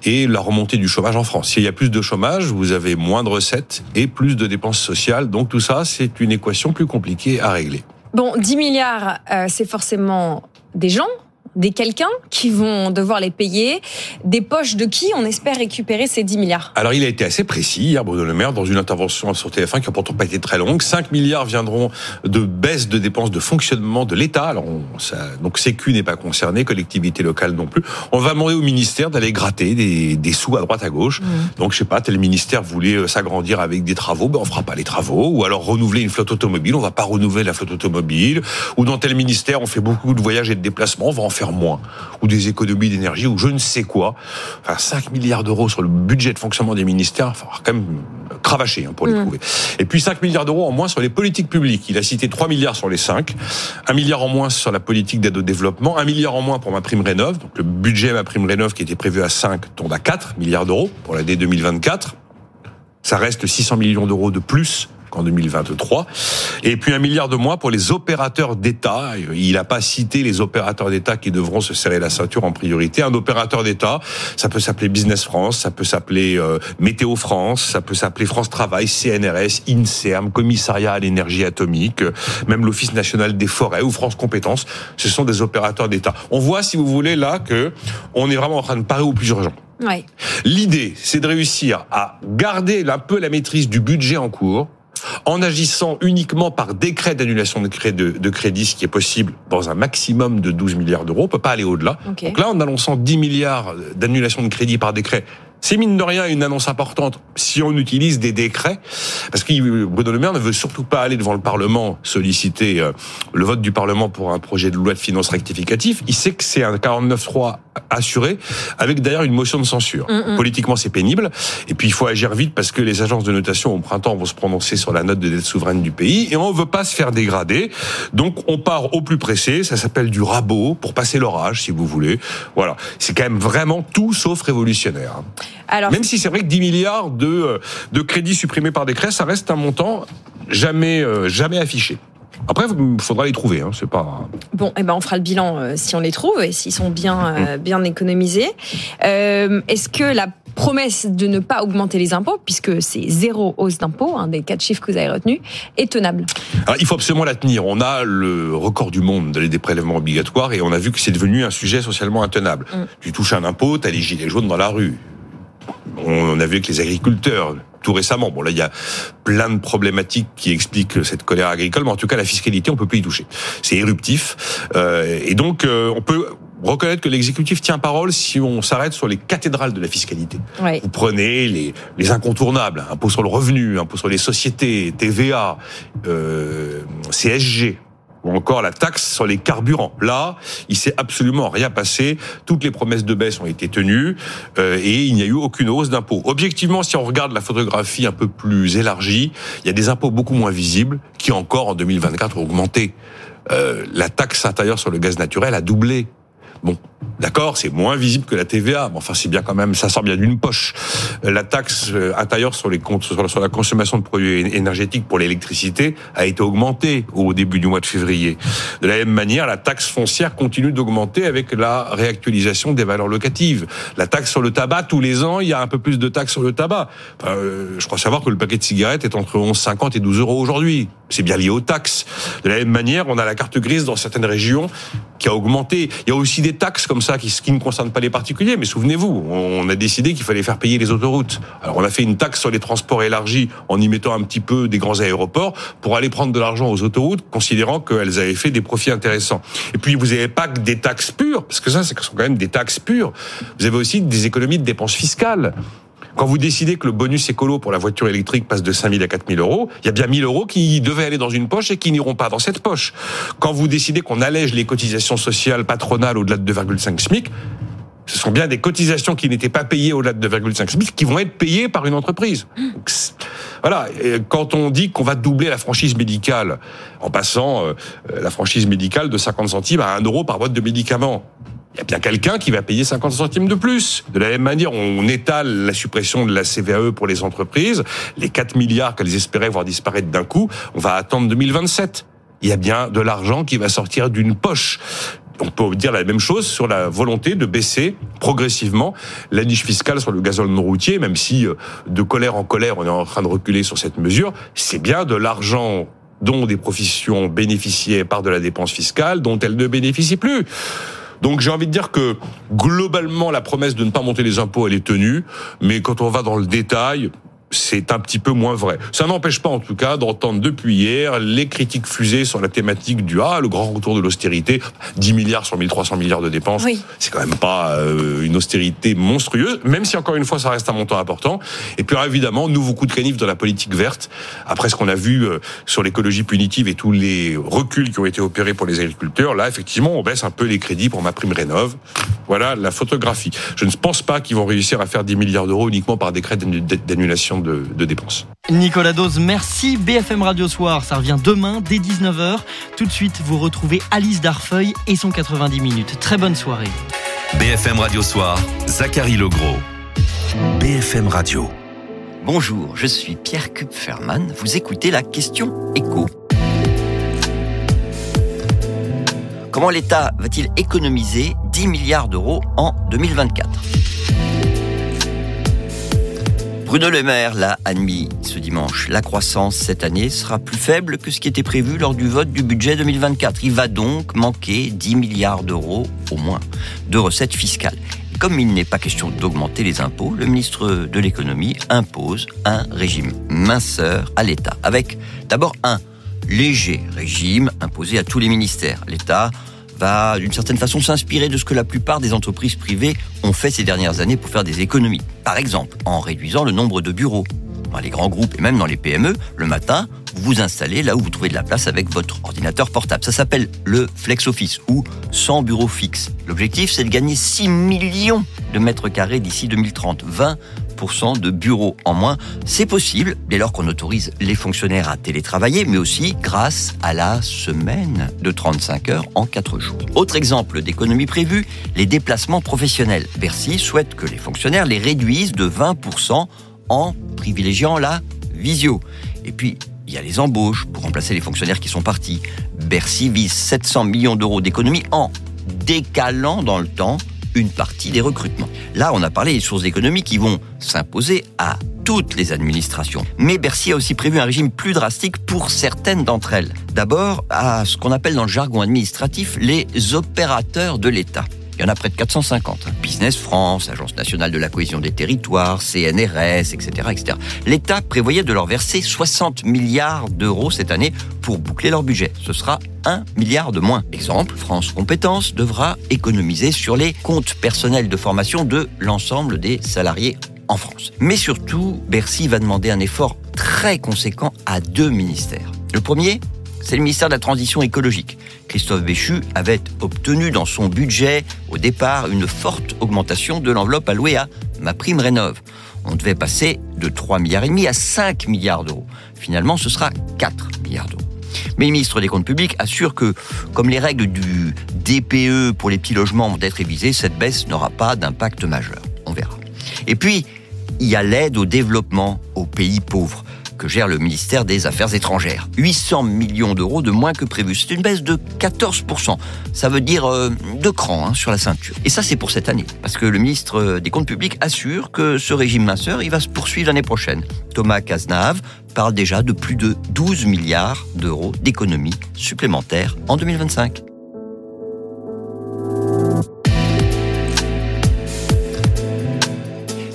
et la remontée du chômage en France. S'il y a plus de chômage, vous avez moins de recettes et plus de dépenses sociales. Donc tout ça, c'est une équation plus compliquée à régler. Bon, 10 milliards, euh, c'est forcément des gens, des quelqu'un qui vont devoir les payer, des poches de qui on espère récupérer ces 10 milliards? Alors il a été assez précis hier, Bruno Le Maire, dans une intervention sur TF1 qui n'a pourtant pas été très longue. 5 milliards viendront de baisse de dépenses de fonctionnement de l'État. Alors ça, donc Sécu n'est pas concerné, collectivité locale non plus. On va demander au ministère d'aller gratter des, des, sous à droite à gauche. Mmh. Donc je sais pas, tel ministère voulait euh, s'agrandir avec des travaux, ben on fera pas les travaux. Ou alors renouveler une flotte automobile, on va pas renouveler la flotte automobile. Ou dans tel ministère, on fait beaucoup de voyages et de déplacements, on va en faire moins, ou des économies d'énergie, ou je ne sais quoi. Enfin, 5 milliards d'euros sur le budget de fonctionnement des ministères, il falloir quand même cravacher hein, pour les mmh. trouver. Et puis 5 milliards d'euros en moins sur les politiques publiques. Il a cité 3 milliards sur les 5, 1 milliard en moins sur la politique d'aide au développement, 1 milliard en moins pour ma prime rénov. Donc le budget ma prime rénov qui était prévu à 5 tombe à 4 milliards d'euros pour l'année 2024. Ça reste 600 millions d'euros de plus en 2023. Et puis un milliard de moins pour les opérateurs d'État. Il n'a pas cité les opérateurs d'État qui devront se serrer la ceinture en priorité. Un opérateur d'État, ça peut s'appeler Business France, ça peut s'appeler euh, Météo France, ça peut s'appeler France Travail, CNRS, INSERM, Commissariat à l'énergie atomique, même l'Office national des forêts ou France Compétences. Ce sont des opérateurs d'État. On voit, si vous voulez, là que on est vraiment en train de parer au plus urgent. Ouais. L'idée, c'est de réussir à garder un peu la maîtrise du budget en cours, en agissant uniquement par décret d'annulation de, crédit, ce qui est possible dans un maximum de 12 milliards d'euros. On peut pas aller au-delà. Donc là, en annonçant 10 milliards d'annulation de crédit par décret, c'est mine de rien une annonce importante si on utilise des décrets, parce que Bruno Le Maire ne veut surtout pas aller devant le Parlement solliciter euh, le vote du Parlement pour un projet de loi de finances rectificatif. Il sait que c'est un 49-3 assuré, avec d'ailleurs une motion de censure. Mm, mm. Politiquement, c'est pénible. Et puis, il faut agir vite parce que les agences de notation au printemps vont se prononcer sur la note de dette souveraine du pays et on ne veut pas se faire dégrader. Donc, on part au plus pressé. Ça s'appelle du rabot pour passer l'orage, si vous voulez. Voilà. C'est quand même vraiment tout sauf révolutionnaire. Même si c'est vrai que 10 milliards de, euh, de crédits supprimés par décret, ça reste un montant jamais, euh, jamais affiché. Après, il faudra les trouver, hein, c'est pas. Bon, eh ben on fera le bilan euh, si on les trouve et s'ils sont bien, bien économisés. Est-ce que la promesse de ne pas augmenter les impôts, puisque c'est zéro hausse d'impôts, un des quatre chiffres que vous avez retenus, est tenable? Alors, Il faut absolument la tenir. On a le record du monde des prélèvements obligatoires et on a vu que c'est devenu un sujet socialement intenable. Mm. Tu touches un impôt, tu as les gilets jaunes dans la rue on a vu que les agriculteurs tout récemment. Bon, là, il y a plein de problématiques qui expliquent cette colère agricole, mais en tout cas, la fiscalité, on peut plus y toucher. C'est éruptif. Euh, et donc, euh, on peut reconnaître que l'exécutif tient parole si on s'arrête sur les cathédrales de la fiscalité. Vous prenez les, les incontournables, impôt sur le revenu, impôt sur les sociétés, TVA, euh, CSG, ou encore la taxe sur les carburants. Là, il s'est absolument rien passé. Toutes les promesses de baisse ont été tenues euh, et il n'y a eu aucune hausse d'impôts. Objectivement, si on regarde la photographie un peu plus élargie, il y a des impôts beaucoup moins visibles qui encore en 2024 ont augmenté. Euh, la taxe intérieure sur le gaz naturel a doublé. Bon, d'accord, c'est moins visible que la TVA, mais enfin c'est bien quand même, ça sort bien d'une poche. Euh, La taxe euh, intérieure sur les comptes, sur la- consommation de produits énergétiques pour l'électricité a été augmentée au début du mois de février. De la même manière, la taxe foncière continue d'augmenter avec la réactualisation des valeurs locatives. La taxe sur le tabac, tous les ans, il y a un peu plus de taxes sur le tabac. Euh, je crois savoir que le paquet de cigarettes est entre 11,50 et 12 euros aujourd'hui. C'est bien lié aux taxes. De la même manière, on a la carte grise dans certaines régions qui a augmenté. Il y a aussi des taxes comme ça qui, qui ne concernent pas les particuliers. Mais souvenez-vous, on a décidé qu'il fallait faire payer les autoroutes. Alors on a fait une taxe sur les transports élargie en y mettant un petit peu des grands aéroports pour aller prendre de l'argent aux autoroutes, considérant qu'elles avaient fait des profits intéressants. Et puis vous n'avez pas que des taxes pures, parce que ça, ce sont quand même des taxes pures. Vous avez aussi des économies de dépenses fiscales. Quand vous décidez que le bonus écolo pour la voiture électrique passe de 5 000 à 4 000 euros, il y a bien 1 000 euros qui devaient aller dans une poche et qui n'iront pas dans cette poche. Quand vous décidez qu'on allège les cotisations sociales patronales au-delà de 2,5 SMIC, ce sont bien des cotisations qui n'étaient pas payées au-delà de 2,5 SMIC qui vont être payées par une entreprise. Voilà. Quand on dit qu'on va doubler la franchise médicale en passant euh, la franchise médicale de 50 centimes à 1 euro par boîte de médicaments, il y a bien quelqu'un qui va payer 50 centimes de plus. De la même manière, on étale la suppression de la CVAE pour les entreprises, les 4 milliards qu'elles espéraient voir disparaître d'un coup, on va attendre 2027. Il y a bien de l'argent qui va sortir d'une poche. On peut dire la même chose sur la volonté de baisser progressivement la niche fiscale sur le gazole non routier, même si euh, de colère en colère, on est en train de reculer sur cette mesure. C'est bien de l'argent dont des professions bénéficiaient par de la dépense fiscale, dont elles ne bénéficient plus. Donc j'ai envie de dire que globalement la promesse de ne pas monter les impôts elle est tenue, mais quand on va dans le détail, c'est un petit peu moins vrai. Ça n'empêche pas en tout cas d'entendre depuis hier les critiques fusées sur la thématique du ah le grand retour de l'austérité, 10 milliards sur 1300 milliards de dépenses. Oui. C'est quand même pas euh, une austérité monstrueuse, même si encore une fois ça reste un montant important. Et puis alors, évidemment, nouveau coup de canif dans la politique verte. Après ce qu'on a vu euh, sur l'écologie punitive et tous les reculs qui ont été opérés pour les agriculteurs, là effectivement on baisse un peu les crédits pour ma prime rénov. Voilà la photographie. Je ne pense pas qu'ils vont réussir à faire 10 milliards d'euros uniquement par décret d'annu- d'annulation de, de dépenses. Nicolas Dose, merci. BFM Radio Soir, ça revient demain dès 19h. Tout de suite, vous retrouvez Alice Darfeuille et son 90 minutes. Très bonne soirée. BFM Radio Soir, Zachary Legros. BFM Radio. Bonjour, je suis Pierre Kupferman. Vous écoutez la question écho. Comment l'État va-t-il économiser 10 milliards d'euros en 2024 Bruno Le Maire l'a admis ce dimanche. La croissance cette année sera plus faible que ce qui était prévu lors du vote du budget 2024. Il va donc manquer 10 milliards d'euros au moins de recettes fiscales. Comme il n'est pas question d'augmenter les impôts, le ministre de l'économie impose un régime minceur à l'État, avec d'abord un léger régime imposé à tous les ministères. L'État va d'une certaine façon s'inspirer de ce que la plupart des entreprises privées ont fait ces dernières années pour faire des économies. Par exemple, en réduisant le nombre de bureaux. Dans les grands groupes et même dans les PME, le matin, vous vous installez là où vous trouvez de la place avec votre ordinateur portable. Ça s'appelle le flex office ou sans bureau fixe. L'objectif, c'est de gagner 6 millions de mètres carrés d'ici 2030. 20% de bureaux en moins. C'est possible dès lors qu'on autorise les fonctionnaires à télétravailler, mais aussi grâce à la semaine de 35 heures en 4 jours. Autre exemple d'économie prévue, les déplacements professionnels. Bercy souhaite que les fonctionnaires les réduisent de 20% en privilégiant la visio. Et puis, il y a les embauches pour remplacer les fonctionnaires qui sont partis. Bercy vise 700 millions d'euros d'économies en décalant dans le temps une partie des recrutements. Là, on a parlé des sources d'économie qui vont s'imposer à toutes les administrations. Mais Bercy a aussi prévu un régime plus drastique pour certaines d'entre elles. D'abord, à ce qu'on appelle dans le jargon administratif les opérateurs de l'État. Il y en a près de 450. Business France, Agence nationale de la cohésion des territoires, CNRS, etc. etc. L'État prévoyait de leur verser 60 milliards d'euros cette année pour boucler leur budget. Ce sera 1 milliard de moins. Exemple, France Compétences devra économiser sur les comptes personnels de formation de l'ensemble des salariés en France. Mais surtout, Bercy va demander un effort très conséquent à deux ministères. Le premier, c'est le ministère de la Transition écologique. Christophe Béchu avait obtenu dans son budget, au départ, une forte augmentation de l'enveloppe allouée à ma prime rénov. On devait passer de 3 milliards et demi à 5 milliards d'euros. Finalement, ce sera 4 milliards d'euros. Mais le ministre des Comptes publics assure que, comme les règles du DPE pour les petits logements vont être révisées, cette baisse n'aura pas d'impact majeur. On verra. Et puis, il y a l'aide au développement aux pays pauvres que gère le ministère des Affaires étrangères. 800 millions d'euros de moins que prévu. C'est une baisse de 14%. Ça veut dire euh, deux crans hein, sur la ceinture. Et ça, c'est pour cette année. Parce que le ministre des Comptes publics assure que ce régime minceur, il va se poursuivre l'année prochaine. Thomas Cazenave parle déjà de plus de 12 milliards d'euros d'économies supplémentaires en 2025.